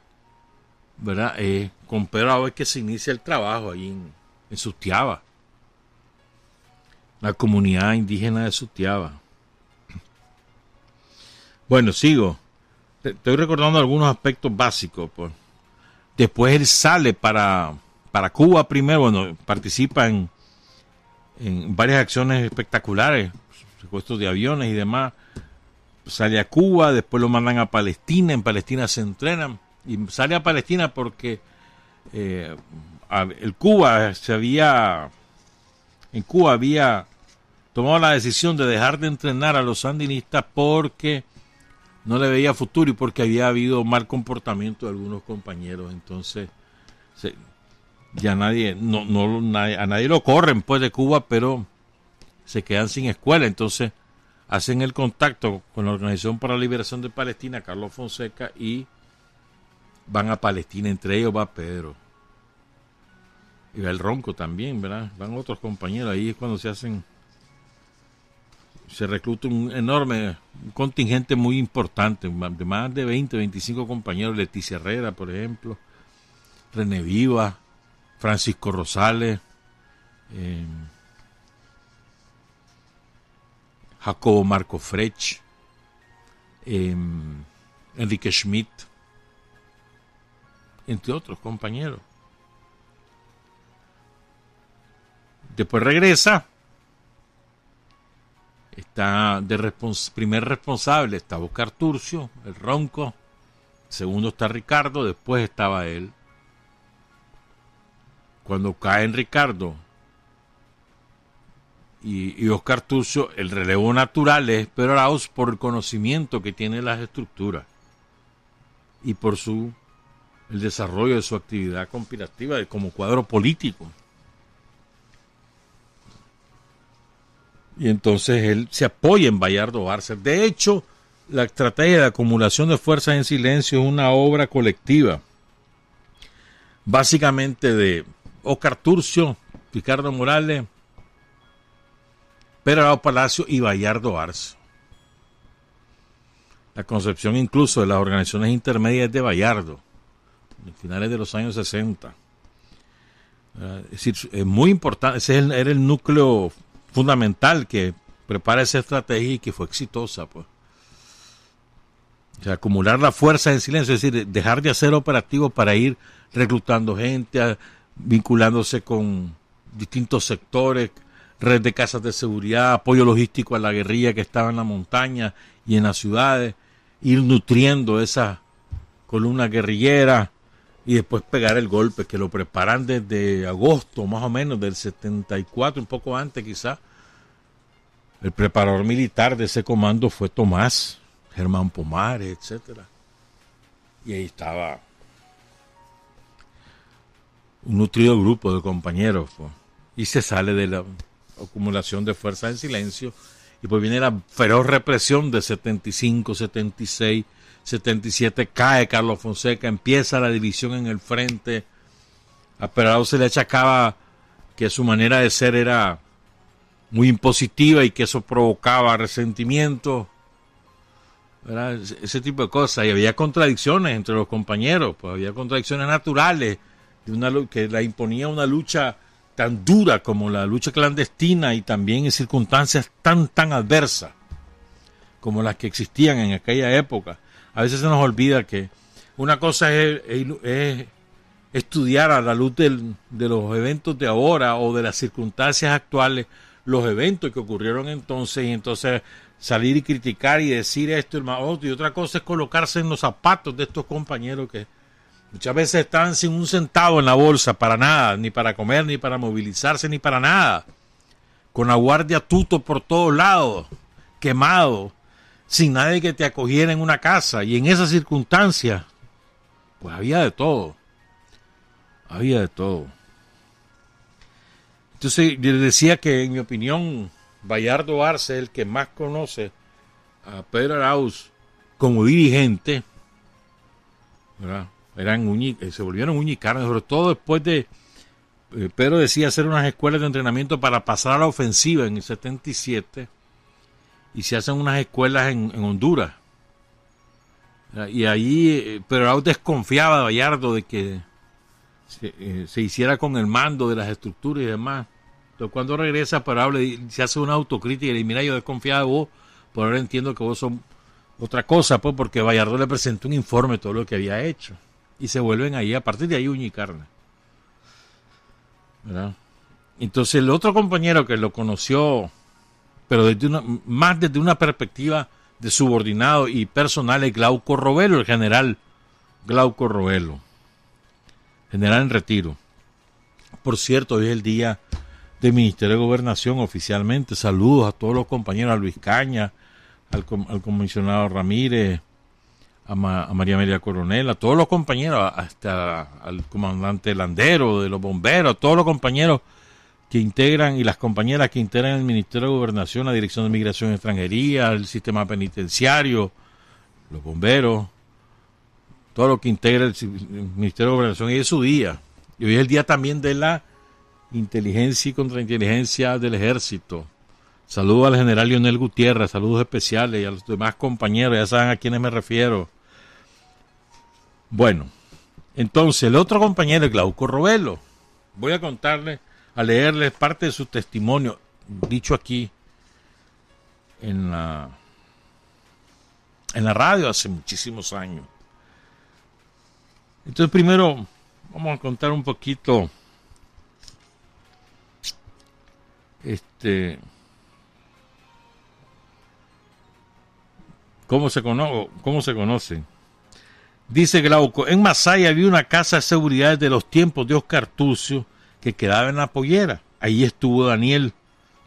Speaker 1: ¿verdad? Eh, con Pedro es que se inicia el trabajo ahí en, en Sustiaba, la comunidad indígena de Sustiaba. Bueno, sigo. Estoy recordando algunos aspectos básicos. Pues. Después él sale para, para Cuba primero, bueno, participa en, en varias acciones espectaculares, secuestros de aviones y demás. Sale a Cuba, después lo mandan a Palestina, en Palestina se entrenan y sale a Palestina porque eh, el Cuba se había, en Cuba había tomado la decisión de dejar de entrenar a los sandinistas porque no le veía futuro y porque había habido mal comportamiento de algunos compañeros. Entonces, ya nadie, no, no, a nadie lo corren pues de Cuba, pero se quedan sin escuela. Entonces, hacen el contacto con la Organización para la Liberación de Palestina, Carlos Fonseca, y van a Palestina, entre ellos va Pedro. Y va el Ronco también, ¿verdad? Van otros compañeros, ahí es cuando se hacen, se recluta un enorme, un contingente muy importante, de más de 20, 25 compañeros, Leticia Herrera, por ejemplo, René Viva, Francisco Rosales, eh, Jacobo Marco Frech, eh, Enrique Schmidt, entre otros compañeros. Después regresa. Está de primer responsable está Oscar Turcio, el ronco. Segundo está Ricardo, después estaba él. Cuando cae en Ricardo y, Oscar Turcio, el relevo natural es Pedro por el conocimiento que tiene las estructuras y por su el desarrollo de su actividad conspirativa como cuadro político. Y entonces él se apoya en Bayardo Barça. De hecho, la estrategia de acumulación de fuerzas en silencio es una obra colectiva. Básicamente de Oscar Turcio, Ricardo Morales, Pedro Palacio y Bayardo Arce. La concepción incluso de las organizaciones intermedias de Bayardo, en finales de los años 60. Es decir, es muy importante, ese era el núcleo fundamental que prepara esa estrategia y que fue exitosa, pues. O sea, acumular la fuerza en silencio, es decir, dejar de hacer operativos para ir reclutando gente, vinculándose con distintos sectores, red de casas de seguridad, apoyo logístico a la guerrilla que estaba en la montaña y en las ciudades, ir nutriendo esa columna guerrillera y después pegar el golpe, que lo preparan desde agosto más o menos del 74, un poco antes quizá, el preparador militar de ese comando fue Tomás, Germán Pomares, etc. Y ahí estaba un nutrido grupo de compañeros. Pues. y se sale de la acumulación de fuerza en silencio. Y pues viene la feroz represión de 75, 76, 77. Cae Carlos Fonseca, empieza la división en el frente. A Peralado se le achacaba que su manera de ser era muy impositiva y que eso provocaba resentimiento, ese tipo de cosas. Y había contradicciones entre los compañeros, pues había contradicciones naturales de una, que la imponía una lucha tan dura como la lucha clandestina y también en circunstancias tan, tan adversas como las que existían en aquella época. A veces se nos olvida que una cosa es, es estudiar a la luz de los eventos de ahora o de las circunstancias actuales los eventos que ocurrieron entonces y entonces salir y criticar y decir esto otro y otra cosa es colocarse en los zapatos de estos compañeros que muchas veces están sin un centavo en la bolsa para nada, ni para comer, ni para movilizarse, ni para nada, con la guardia tuto por todos lados, quemado, sin nadie que te acogiera en una casa y en esas circunstancias, pues había de todo, había de todo. Entonces, yo decía que, en mi opinión, Bayardo Arce el que más conoce a Pedro Arauz como dirigente. Eran eh, se volvieron uñicarnes, sobre todo después de. Eh, Pedro decía hacer unas escuelas de entrenamiento para pasar a la ofensiva en el 77 y se hacen unas escuelas en, Honduras. Y ahí eh, Arauz desconfiaba de Bayardo de que se, hiciera con el mando de las estructuras y demás. Entonces, cuando regresa, pero habla, se hace una autocrítica y le dice, mira, yo desconfiaba de vos, por ahora entiendo que vos son otra cosa, pues, porque Vallardo le presentó un informe de todo lo que había hecho. Y se vuelven ahí, a partir de ahí, uña y carne. ¿Verdad? Entonces, el otro compañero que lo conoció, pero desde una, más desde una perspectiva de subordinado y personal, es Glauco Robelo, el general Glauco Robelo, general en retiro. Por cierto, hoy es el día del Ministerio de Gobernación oficialmente. Saludos a todos los compañeros, a Luis Caña, al, comisionado Ramírez, a, María María Coronel, a todos los compañeros, hasta al comandante Landero de los bomberos, a todos los compañeros que integran y las compañeras que integran el Ministerio de Gobernación, la Dirección de Migración y Extranjería, el sistema penitenciario, los bomberos, todo lo que integra el Ministerio de Gobernación. Y es su día. Y hoy es el día también de la inteligencia y contrainteligencia del ejército. Saludo al general Lionel Gutiérrez, saludos especiales y a los demás compañeros, ya saben a quiénes me refiero. Bueno, entonces el otro compañero Glauco Robelo. Voy a contarle a leerles parte de su testimonio, dicho aquí en la, en la radio hace muchísimos años. Entonces primero vamos a contar un poquito este cómo se conoce, cómo se conoce. Dice Glauco, en Masaya había una casa de seguridad de los tiempos de Oscar Turcio que quedaba en la pollera. Ahí estuvo Daniel.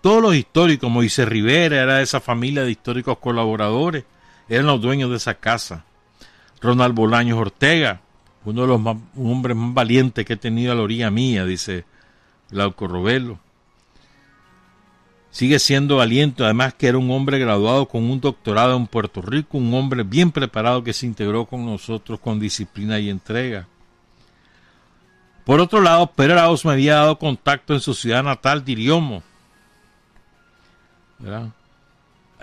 Speaker 1: Todos los históricos, Moisés Rivera era de esa familia de históricos colaboradores, eran los dueños de esa casa. Ronald Bolaños Ortega, uno de los hombres más valientes que he tenido a la orilla mía, dice Glauco Robelo. Sigue siendo valiente, además que era un hombre graduado con un doctorado en Puerto Rico, un hombre bien preparado que se integró con nosotros con disciplina y entrega. Por otro lado, Pedro Arauz me había dado contacto en su ciudad natal, Diriomo.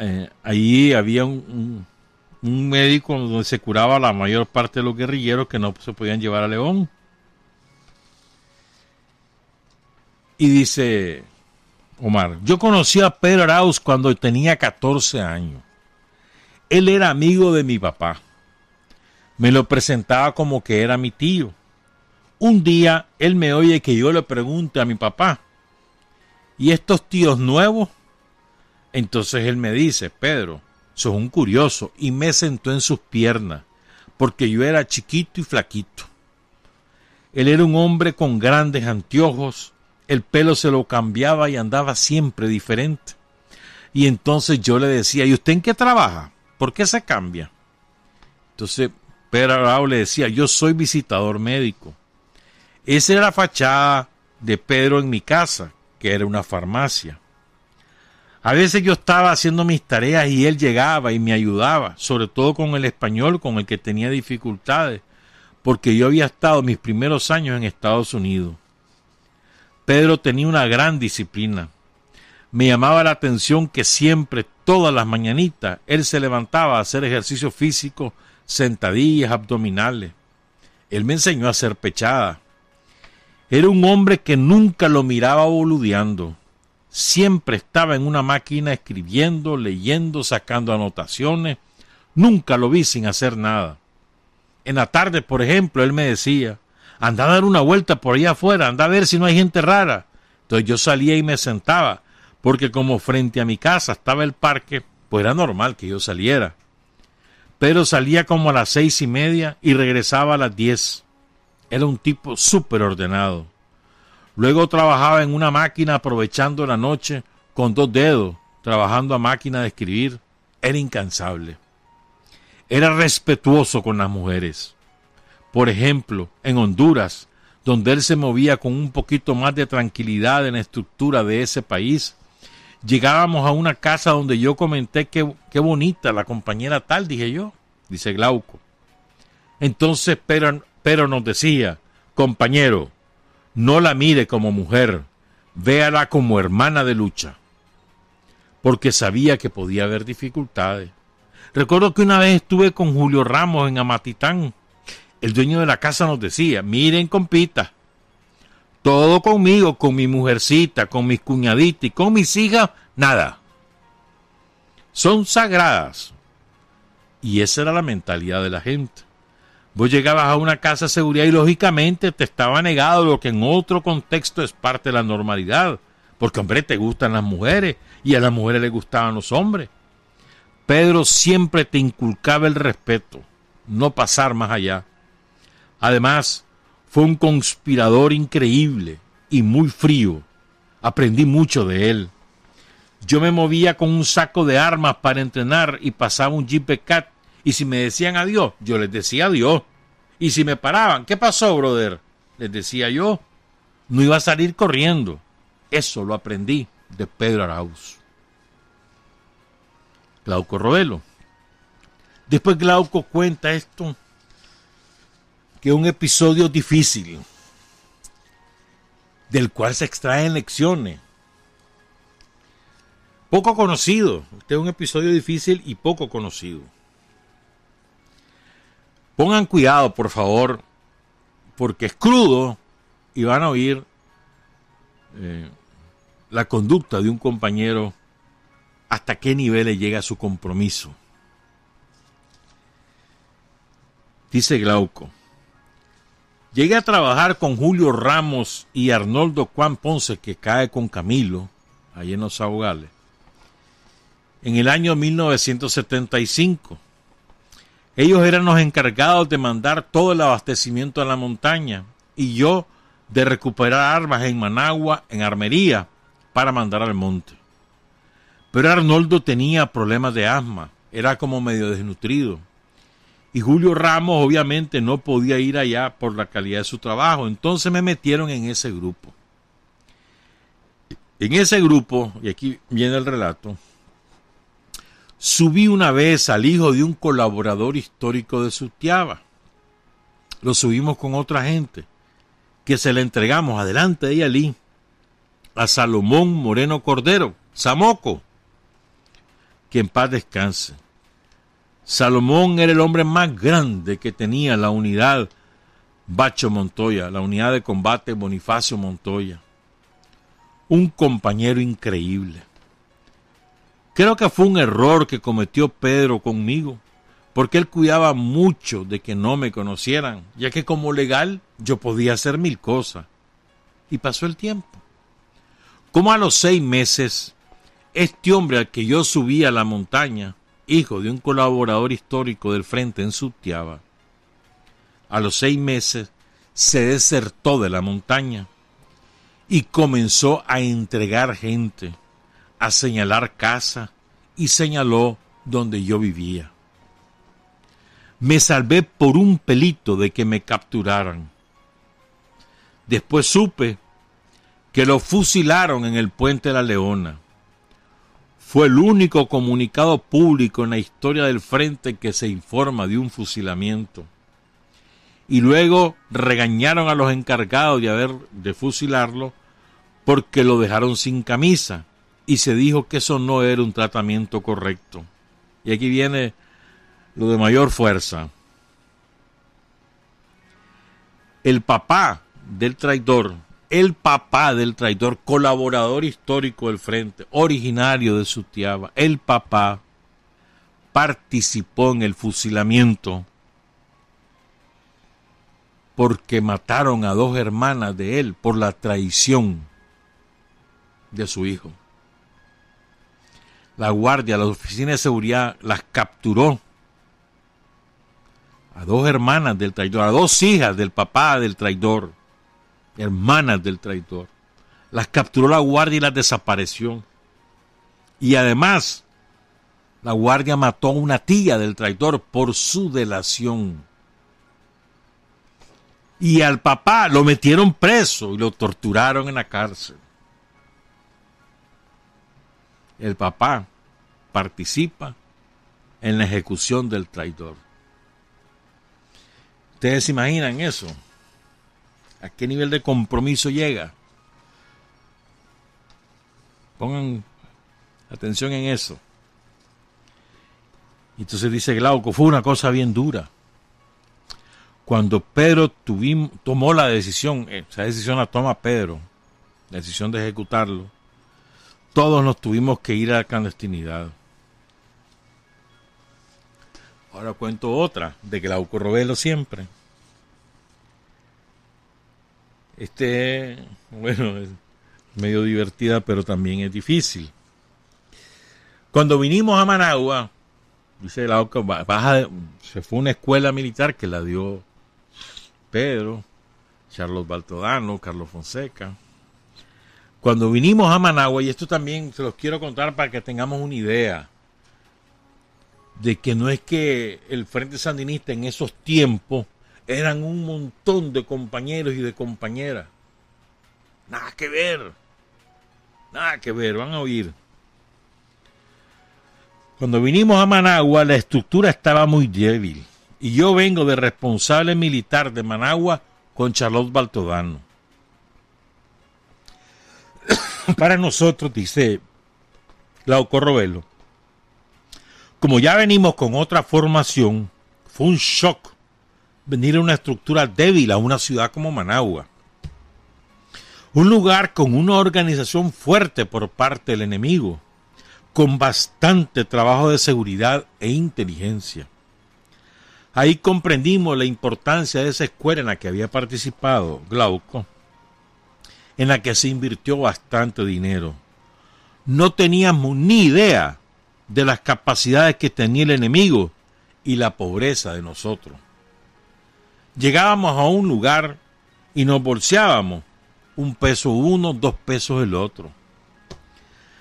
Speaker 1: Eh, allí había un, un, médico donde se curaba la mayor parte de los guerrilleros que no se podían llevar a León. Y dice Omar, yo conocí a Pedro Arauz cuando tenía 14 años. Él era amigo de mi papá. Me lo presentaba como que era mi tío. Un día él me oye que yo le pregunte a mi papá, ¿y estos tíos nuevos? Entonces él me dice, Pedro, sos un curioso, y me sentó en sus piernas, porque yo era chiquito y flaquito. Él era un hombre con grandes anteojos, el pelo se lo cambiaba y andaba siempre diferente. Y entonces yo le decía, ¿y usted en qué trabaja? ¿Por qué se cambia? Entonces Pedro Arau le decía, yo soy visitador médico. Esa era la fachada de Pedro en mi casa, que era una farmacia. A veces yo estaba haciendo mis tareas y él llegaba y me ayudaba, sobre todo con el español con el que tenía dificultades, porque yo había estado mis primeros años en Estados Unidos. Pedro tenía una gran disciplina. Me llamaba la atención que siempre, todas las mañanitas, él se levantaba a hacer ejercicio físico, sentadillas, abdominales. Él me enseñó a hacer pechada. Era un hombre que nunca lo miraba boludeando. Siempre estaba en una máquina escribiendo, leyendo, sacando anotaciones. Nunca lo vi sin hacer nada. En la tarde, por ejemplo, él me decía, anda a dar una vuelta por allá afuera, anda a ver si no hay gente rara. Entonces yo salía y me sentaba, porque como frente a mi casa estaba el parque, pues era normal que yo saliera. Pero salía como a las seis y media y regresaba a las diez. Era un tipo súper ordenado. Luego trabajaba en una máquina aprovechando la noche con dos dedos, trabajando a máquina de escribir. Era incansable. Era respetuoso con las mujeres. Por ejemplo, en Honduras, donde él se movía con un poquito más de tranquilidad en la estructura de ese país, llegábamos a una casa donde yo comenté que qué bonita la compañera tal, dije yo, dice Glauco. Entonces pero pero nos decía, compañero, no la mire como mujer, véala como hermana de lucha, porque sabía que podía haber dificultades. Recuerdo que una vez estuve con Julio Ramos en Amatitán. El dueño de la casa nos decía, miren compita, todo conmigo, con mi mujercita, con mis cuñaditas y con mis hijas, nada. Son sagradas. Y esa era la mentalidad de la gente. Vos llegabas a una casa de seguridad y lógicamente te estaba negado lo que en otro contexto es parte de la normalidad. Porque, hombre, te gustan las mujeres y a las mujeres les gustaban los hombres. Pedro siempre te inculcaba el respeto, no pasar más allá. Además, fue un conspirador increíble y muy frío. Aprendí mucho de él. Yo me movía con un saco de armas para entrenar y pasaba un Jeep Cat y si me decían adiós, yo les decía adiós. Y si me paraban, ¿qué pasó, brother? Les decía yo, no iba a salir corriendo. Eso lo aprendí de Pedro Arauz. Glauco Robelo. Después Glauco cuenta esto, que es un episodio difícil, del cual se extraen lecciones. Poco conocido, este es un episodio difícil y poco conocido. Pongan cuidado, por favor, porque es crudo y van a oír eh, la conducta de un compañero, hasta qué niveles llega su compromiso. Dice Glauco, llegué a trabajar con Julio Ramos y Arnoldo Juan Ponce, que cae con Camilo, ahí en los Ahogales, en el año 1975. Ellos eran los encargados de mandar todo el abastecimiento a la montaña y yo de recuperar armas en Managua, en Armería, para mandar al monte. Pero Arnoldo tenía problemas de asma, era como medio desnutrido. Y Julio Ramos obviamente no podía ir allá por la calidad de su trabajo, entonces me metieron en ese grupo. En ese grupo, y aquí viene el relato, subí una vez al hijo de un colaborador histórico de Sutiaba. Lo subimos con otra gente, que se le entregamos adelante de Yalí a Salomón Moreno Cordero, Samoco, que en paz descanse. Salomón era el hombre más grande que tenía la unidad Bacho Montoya, la unidad de combate Bonifacio Montoya. Un compañero increíble. Creo que fue un error que cometió Pedro conmigo, porque él cuidaba mucho de que no me conocieran, ya que como legal yo podía hacer mil cosas. Y pasó el tiempo. Como a los seis meses, este hombre al que yo subí a la montaña, hijo de un colaborador histórico del frente en Sutiaba, a los seis meses se desertó de la montaña y comenzó a entregar gente, a señalar casa y señaló donde yo vivía. Me salvé por un pelito de que me capturaran. Después supe que lo fusilaron en el puente de la Leona. Fue el único comunicado público en la historia del frente que se informa de un fusilamiento. Y luego regañaron a los encargados de haber de fusilarlo porque lo dejaron sin camisa y se dijo que eso no era un tratamiento correcto. Y aquí viene lo de mayor fuerza. El papá del traidor el papá del traidor, colaborador histórico del frente, originario de Sutiaba, el papá participó en el fusilamiento porque mataron a dos hermanas de él por la traición de su hijo. La guardia, la oficina de seguridad las capturó a dos hermanas del traidor, a dos hijas del papá del traidor hermanas del traidor. Las capturó la guardia y las desapareció. Y además, la guardia mató a una tía del traidor por su delación. Y al papá lo metieron preso y lo torturaron en la cárcel. El papá participa en la ejecución del traidor. ¿Ustedes se imaginan eso? ¿A qué nivel de compromiso llega? Pongan atención en eso. Entonces dice Glauco, fue una cosa bien dura. Cuando Pedro tomó la decisión, eh, esa decisión la toma Pedro, la decisión de ejecutarlo, todos nos tuvimos que ir a la clandestinidad. Ahora cuento otra, de Glauco Robelo siempre. Este, bueno, es medio divertida, pero también es difícil. Cuando vinimos a Managua, dice la OCA, se fue una escuela militar que la dio Pedro, Charlos Baltodano, Carlos Fonseca. Cuando vinimos a Managua, y esto también se los quiero contar para que tengamos una idea de que no es que el Frente Sandinista en esos tiempos eran un montón de compañeros y de compañeras. Nada que ver. Nada que ver, van a oír. Cuando vinimos a Managua, la estructura estaba muy débil. Y yo vengo de responsable militar de Managua con Charlotte Baltodano. Para nosotros, dice Glauco Robelo, como ya venimos con otra formación, fue un shock venir a una estructura débil a una ciudad como Managua. Un lugar con una organización fuerte por parte del enemigo, con bastante trabajo de seguridad e inteligencia. Ahí comprendimos la importancia de esa escuela en la que había participado Glauco, en la que se invirtió bastante dinero. No teníamos ni idea de las capacidades que tenía el enemigo y la pobreza de nosotros. Llegábamos a un lugar y nos bolseábamos un peso uno, dos pesos el otro.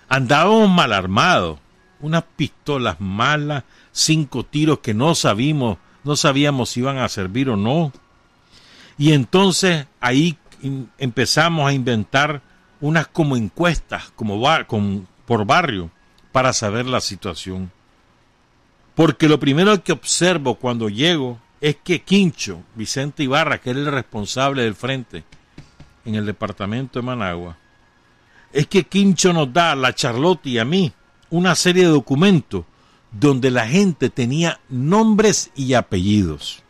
Speaker 1: Andábamos mal armados, unas pistolas malas, cinco tiros que no sabíamos no sabíamos si iban a servir o no. Y entonces ahí empezamos a inventar unas como encuestas como por barrio para saber la situación. Porque lo primero que observo cuando llego es que Quincho, Vicente Ibarra, que era el responsable del frente en el departamento de Managua, es que Quincho nos da a la Charlotte y a mí una serie de documentos donde la gente tenía nombres y apellidos.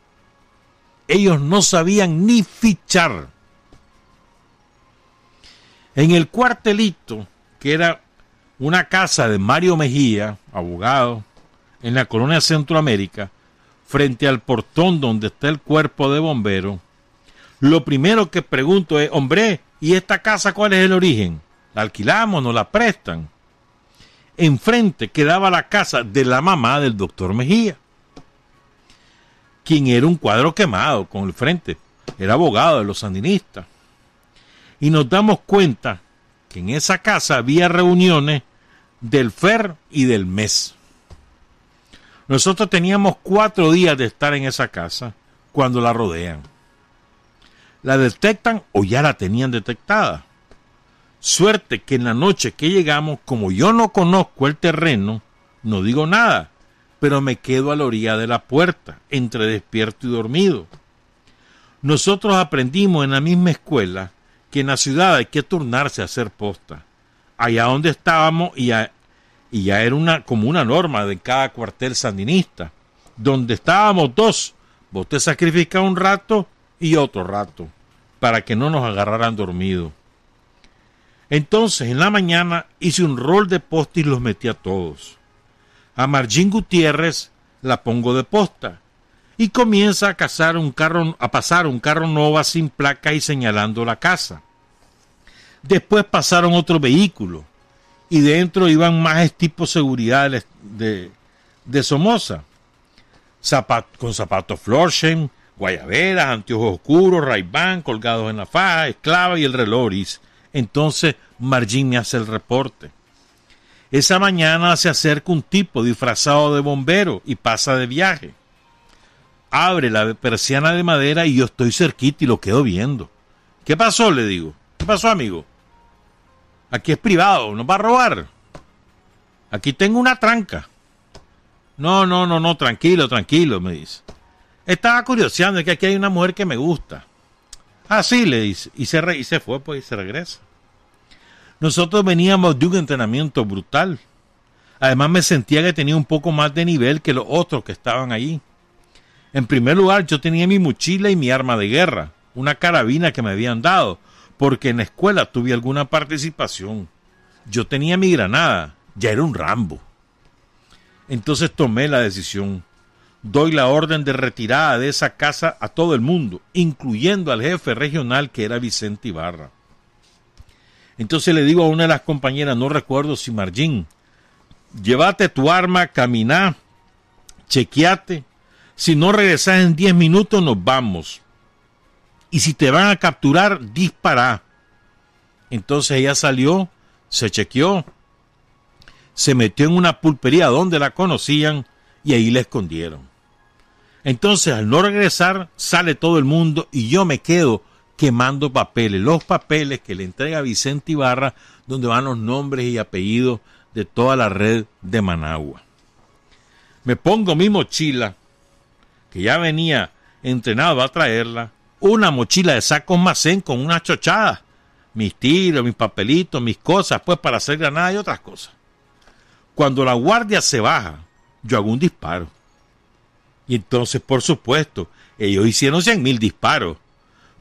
Speaker 1: Ellos no sabían ni fichar. En el cuartelito, que era una casa de Mario Mejía, abogado, en la colonia Centroamérica, frente al portón donde está el cuerpo de bombero, lo primero que pregunto es, hombre, ¿y esta casa cuál es el origen? ¿La alquilamos? ¿Nos la prestan? enfrente quedaba la casa de la mamá del doctor Mejía, quien era un cuadro quemado con el frente, era abogado de los sandinistas. Y nos damos cuenta que en esa casa había reuniones del FER y del MES. Nosotros teníamos cuatro días de estar en esa casa cuando la rodean. La detectan o ya la tenían detectada. Suerte que en la noche que llegamos, como yo no conozco el terreno, no digo nada, pero me quedo a la orilla de la puerta, entre despierto y dormido. Nosotros aprendimos en la misma escuela que en la ciudad hay que turnarse a hacer posta. Allá donde estábamos, y ya, era una, como una norma de cada cuartel sandinista, donde estábamos dos, vos te sacrificabas un rato y otro rato, para que no nos agarraran dormidos. Entonces, en la mañana hice un rol de posta y los metí a todos. A Margin Gutiérrez la pongo de posta y comienza a, cazar un carro, a pasar un carro nova sin placa y señalando la casa. Después pasaron otro vehículo y dentro iban más tipos de seguridad de, de Somoza, con zapatos Florsheim, guayaberas, anteojos oscuros, Ray-Ban colgados en la faja, esclava y el reloris entonces Margin me hace el reporte. Esa mañana se acerca un tipo disfrazado de bombero y pasa de viaje. Abre la persiana de madera y yo estoy cerquita y lo quedo viendo. ¿Qué pasó? le digo. ¿Qué pasó, amigo? Aquí es privado, nos va a robar. Aquí tengo una tranca. No, no, no, no, tranquilo, tranquilo, me dice. Estaba curioseando, es que aquí hay una mujer que me gusta. Ah, sí, le dice. Y se, y se fue, pues, y se regresa. Nosotros veníamos de un entrenamiento brutal. Además me sentía que tenía un poco más de nivel que los otros que estaban allí. En primer lugar, yo tenía mi mochila y mi arma de guerra, una carabina que me habían dado, porque en la escuela tuve alguna participación. Yo tenía mi granada, ya era un Rambo. Entonces tomé la decisión. Doy la orden de retirada de esa casa a todo el mundo, incluyendo al jefe regional que era Vicente Ibarra. Entonces le digo a una de las compañeras, no recuerdo si Margin, llévate tu arma, camina, chequeate. Si no regresas en 10 minutos, nos vamos. Y si te van a capturar, dispara. Entonces ella salió, se chequeó, se metió en una pulpería donde la conocían y ahí la escondieron. Entonces, al no regresar, sale todo el mundo y yo me quedo quemando papeles, los papeles que le entrega Vicente Ibarra, donde van los nombres y apellidos de toda la red de Managua. Me pongo mi mochila, que ya venía entrenado a traerla, una mochila de sacos macén con una chochada, mis tiros, mis papelitos, mis cosas, pues para hacer granada y otras cosas. Cuando la guardia se baja, yo hago un disparo. Y entonces, por supuesto, ellos hicieron cien mil disparos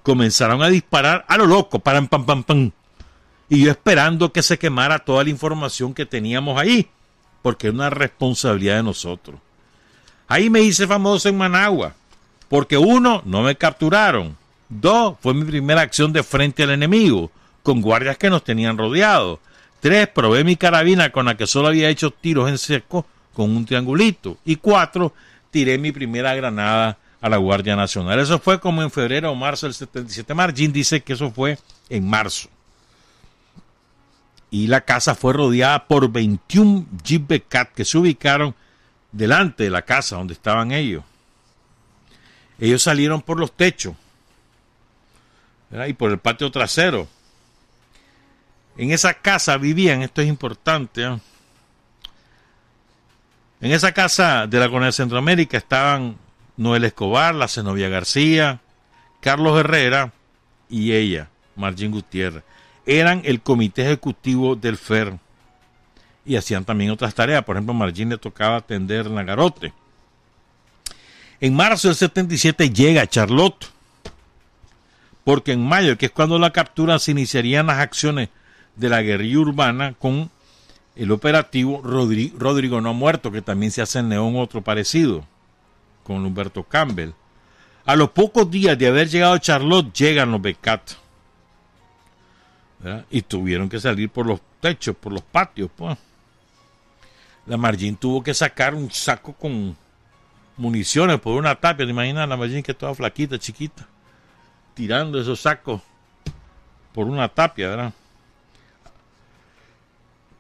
Speaker 1: comenzaron a disparar a lo loco, pam, pam, pam, pam. Y yo esperando que se quemara toda la información que teníamos ahí, porque es una responsabilidad de nosotros. Ahí me hice famoso en Managua, porque uno, no me capturaron. Dos, fue mi primera acción de frente al enemigo, con guardias que nos tenían rodeados. Tres, probé mi carabina con la que solo había hecho tiros en seco con un triangulito. Y cuatro, tiré mi primera granada a la Guardia Nacional. Eso fue como en febrero o marzo del 77. Margin dice que eso fue en marzo. Y la casa fue rodeada por 21 Jeep Becat que se ubicaron delante de la casa donde estaban ellos. Ellos salieron por los techos y por el patio trasero. En esa casa vivían, esto es importante, ¿eh? en esa casa de la Colonia de Centroamérica estaban Noel Escobar, la Zenobia García, Carlos Herrera y ella, Margin Gutiérrez. Eran el comité ejecutivo del FER y hacían también otras tareas. Por ejemplo, Margin le tocaba atender Nagarote. En marzo del 77 llega Charlotte, porque en mayo, que es cuando la captura, se iniciarían las acciones de la guerrilla urbana con el operativo Rodrigo, no ha muerto, que también se hace en León otro parecido, con Humberto Campbell. A los pocos días de haber llegado a Charlotte, llegan los Becat. Y tuvieron que salir por los techos, por los patios. Pues. La Margin tuvo que sacar un saco con municiones por una tapia. ¿Te imaginas la que toda flaquita, chiquita? Tirando esos sacos por una tapia, ¿verdad?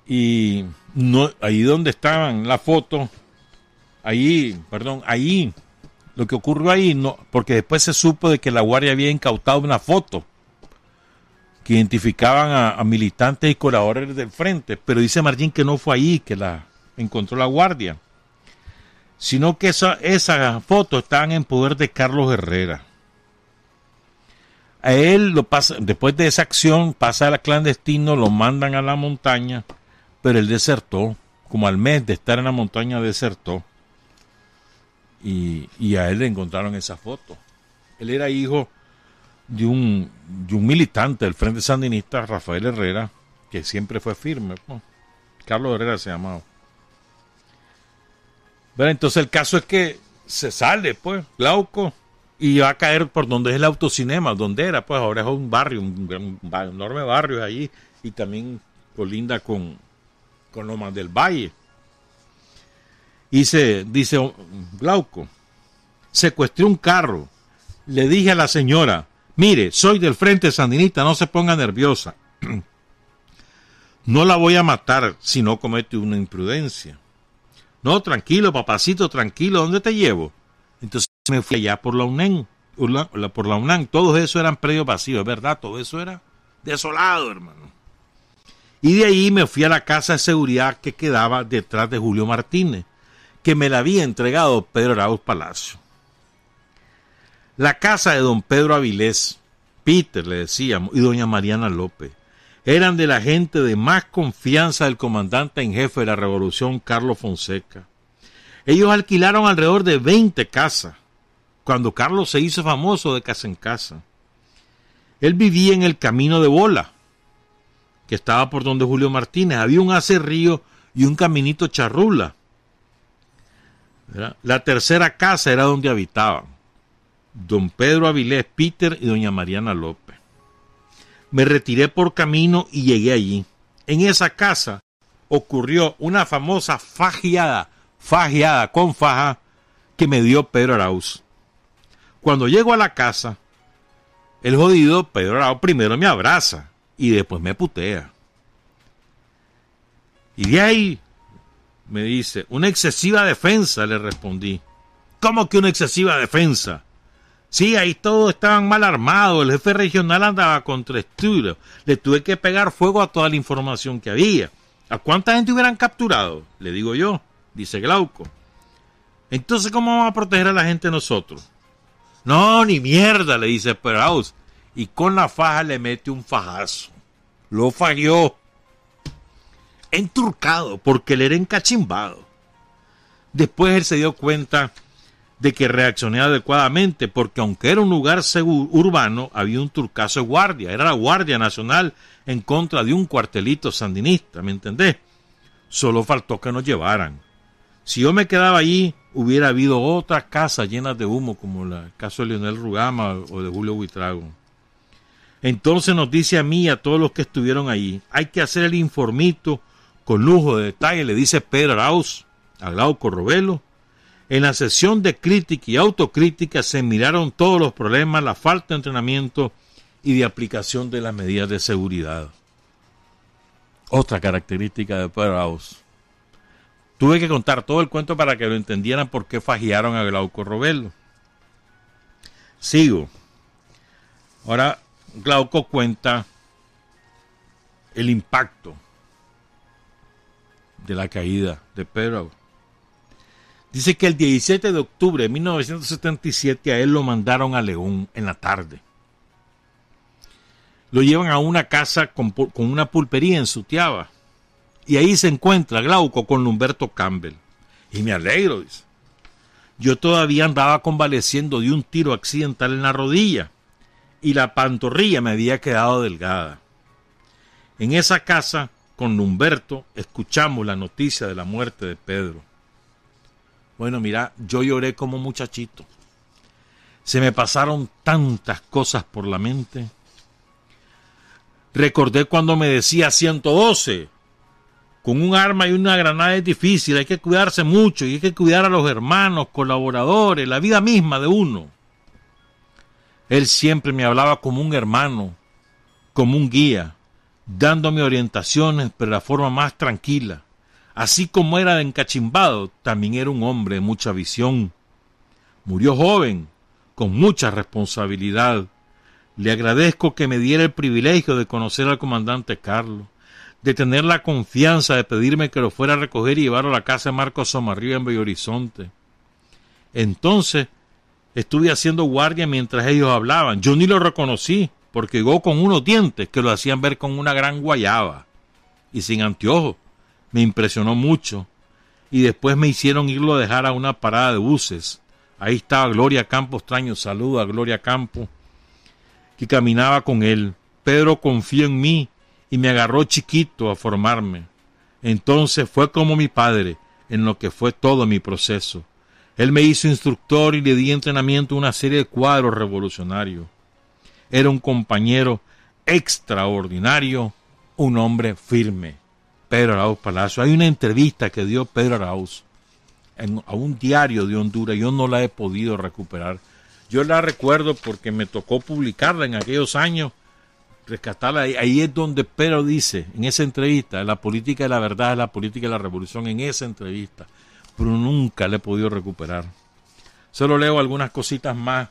Speaker 1: y no ahí donde estaban la foto ahí perdón ahí lo que ocurrió ahí no porque después se supo de que la guardia había incautado una foto que identificaban a, militantes y colaboradores del frente pero dice Martín que no fue ahí que la encontró la guardia sino que esa, esa foto estaban en poder de Carlos Herrera a él lo pasa después de esa acción pasa al clandestino lo mandan a la montaña pero él desertó, como al mes de estar en la montaña desertó. Y, a él le encontraron esa foto. Él era hijo de un, de un militante del Frente Sandinista, Rafael Herrera, que siempre fue firme. Carlos Herrera se llamaba. Entonces el caso es que se sale, pues, Glauco, y va a caer por donde es el autocinema, donde era, pues ahora es un barrio, un, un enorme barrio allí, y también colinda con, con Lomas del Valle. Y se dice Glauco, secuestré un carro. Le dije a la señora, mire, soy del Frente Sandinista, no se ponga nerviosa. no la voy a matar si no comete una imprudencia. No, tranquilo, papacito, tranquilo, ¿dónde te llevo? Entonces me fui allá por la UNAM, por la UNAM, todos eso eran predios vacíos, es verdad, todo eso era desolado, hermano. Y de ahí me fui a la casa de seguridad que quedaba detrás de Julio Martínez, que me la había entregado Pedro Arauz Palacio. La casa de don Pedro Avilés, Peter le decíamos, y doña Mariana López, eran de la gente de más confianza del comandante en jefe de la revolución, Carlos Fonseca. Ellos alquilaron alrededor de 20 casas, cuando Carlos se hizo famoso de casa en casa. Él vivía en el camino de bola, que estaba por donde Julio Martínez. Había un acerrío y un caminito charrula. La tercera casa era donde habitaban don Pedro Avilés Peter y doña Mariana López. Me retiré por camino y llegué allí. En esa casa ocurrió una famosa fajeada, fajeada con faja que me dio Pedro Arauz. Cuando llego a la casa, el jodido Pedro Arauz primero me abraza y después me putea. Y de ahí me dice, una excesiva defensa, le respondí. ¿Cómo que una excesiva defensa? Sí, ahí todos estaban mal armados, el jefe regional andaba contra estudio, le tuve que pegar fuego a toda la información que había. ¿A cuánta gente hubieran capturado? Le digo yo, dice Glauco. Entonces, ¿cómo vamos a proteger a la gente nosotros? No, ni mierda, le dice Peraus y con la faja le mete un fajazo. Lo falló. Enturcado porque él era encachimbado. Después él se dio cuenta de que reaccioné adecuadamente, porque aunque era un lugar urbano, había un turcaso de guardia, era la Guardia Nacional en contra de un cuartelito sandinista, ¿me entendés? Solo faltó que nos llevaran. Si yo me quedaba allí, hubiera habido otras casas llenas de humo, como el caso de Leonel Rugama o de Julio Buitrago. Entonces nos dice a mí y a todos los que estuvieron allí, hay que hacer el informito con lujo de detalle, le dice Pedro Arauz a Glauco Robelo, en la sesión de crítica y autocrítica se miraron todos los problemas, la falta de entrenamiento y de aplicación de las medidas de seguridad. Otra característica de Arauz. Tuve que contar todo el cuento para que lo entendieran por qué fagiaron a Glauco Robelo. Sigo. Ahora Glauco cuenta el impacto de la caída de Pedro Dice que el 17 de octubre de 1977 a él lo mandaron a León en la tarde. Lo llevan a una casa con, una pulpería en Sutiaba. Y ahí se encuentra Glauco con Humberto Campbell. Y me alegro, dice. Yo todavía andaba convaleciendo de un tiro accidental en la rodilla y la pantorrilla me había quedado delgada. En esa casa, con Humberto, escuchamos la noticia de la muerte de Pedro. Bueno, mira, yo lloré como muchachito. Se me pasaron tantas cosas por la mente. Recordé cuando me decía 112. Con un arma y una granada es difícil, hay que cuidarse mucho y hay que cuidar a los hermanos, colaboradores, la vida misma de uno. Él siempre me hablaba como un hermano, como un guía, dándome orientaciones, pero de la forma más tranquila. Así como era encachimbado, también era un hombre de mucha visión. Murió joven, con mucha responsabilidad. Le agradezco que me diera el privilegio de conocer al comandante Carlos, de tener la confianza de pedirme que lo fuera a recoger y llevar a la casa de Marcos Somarrío en Bello Horizonte. Entonces estuve haciendo guardia mientras ellos hablaban. Yo ni lo reconocí, porque llegó con unos dientes que lo hacían ver con una gran guayaba y sin anteojos me impresionó mucho. Y después me hicieron irlo a dejar a una parada de buses. Ahí estaba Gloria Campos extraño saludo a Gloria Campos, que caminaba con él. Pedro confió en mí y me agarró chiquito a formarme. Entonces fue como mi padre en lo que fue todo mi proceso. Él me hizo instructor y le di entrenamiento a una serie de cuadros revolucionarios. Era un compañero extraordinario, un hombre firme. Pedro Arauz Palacio. Hay una entrevista que dio Pedro Arauz a un diario de Honduras. Yo no la he podido recuperar. Yo la recuerdo porque me tocó publicarla en aquellos años, rescatarla. Ahí, es donde Pedro dice, en esa entrevista, la política de la verdad es la política de la revolución, en esa entrevista. Pero nunca la he podido recuperar. Solo leo algunas cositas más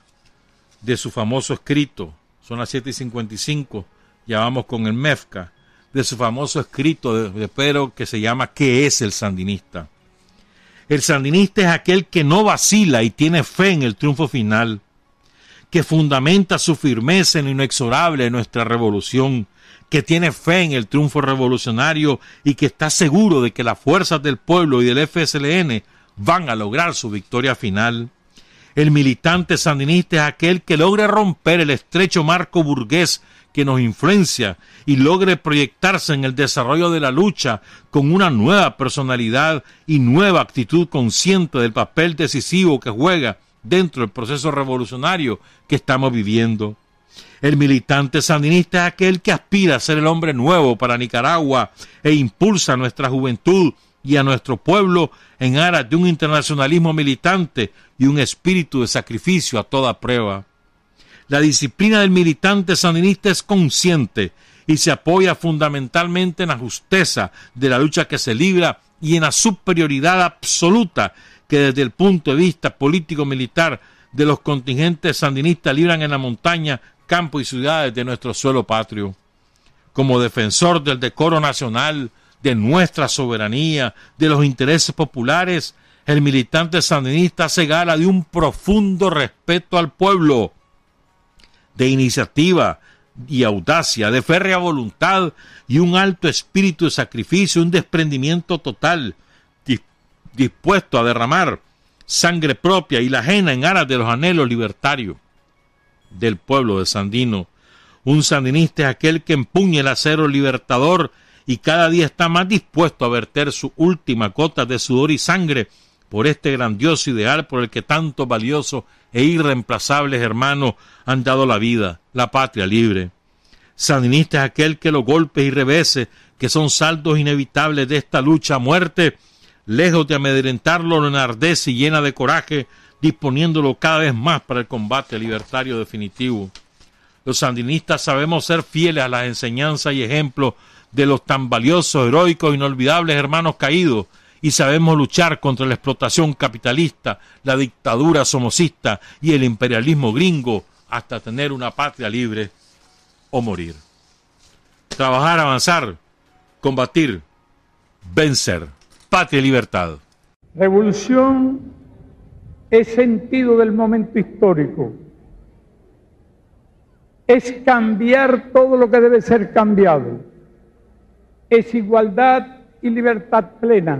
Speaker 1: de su famoso escrito. Son las 7 y 55. Ya vamos con el MEFCA de su famoso escrito de, Pedro que se llama ¿Qué es el sandinista? El sandinista es aquel que no vacila y tiene fe en el triunfo final, que fundamenta su firmeza en lo inexorable de nuestra revolución, que tiene fe en el triunfo revolucionario y que está seguro de que las fuerzas del pueblo y del FSLN van a lograr su victoria final. El militante sandinista es aquel que logra romper el estrecho marco burgués que nos influencia y logre proyectarse en el desarrollo de la lucha con una nueva personalidad y nueva actitud consciente del papel decisivo que juega dentro del proceso revolucionario que estamos viviendo. El militante sandinista es aquel que aspira a ser el hombre nuevo para Nicaragua e impulsa a nuestra juventud y a nuestro pueblo en aras de un internacionalismo militante y un espíritu de sacrificio a toda prueba. La disciplina del militante sandinista es consciente y se apoya fundamentalmente en la justeza de la lucha que se libra y en la superioridad absoluta que desde el punto de vista político-militar de los contingentes sandinistas libran en la montaña, campo y ciudades de nuestro suelo patrio. Como defensor del decoro nacional, de nuestra soberanía, de los intereses populares, el militante sandinista se gala de un profundo respeto al pueblo, de iniciativa y audacia, de férrea voluntad y un alto espíritu de sacrificio, un desprendimiento total, dispuesto a derramar sangre propia y la ajena en aras de los anhelos libertarios del pueblo de Sandino. Un sandinista es aquel que empuña el acero libertador y cada día está más dispuesto a verter su última cota de sudor y sangre por este grandioso ideal por el que tantos valiosos e irreemplazables hermanos han dado la vida, la patria libre. Sandinista es aquel que los golpes y reveses, que son saldos inevitables de esta lucha a muerte, lejos de amedrentarlo, lo enardece y llena de coraje, disponiéndolo cada vez más para el combate libertario definitivo. Los sandinistas sabemos ser fieles a las enseñanzas y ejemplos de los tan valiosos, heroicos, inolvidables hermanos caídos, y sabemos luchar contra la explotación capitalista, la dictadura somocista y el imperialismo gringo hasta tener una patria libre o morir. Trabajar, avanzar, combatir, vencer. Patria y libertad.
Speaker 4: Revolución es sentido del momento histórico. Es cambiar todo lo que debe ser cambiado. Es igualdad y libertad plenas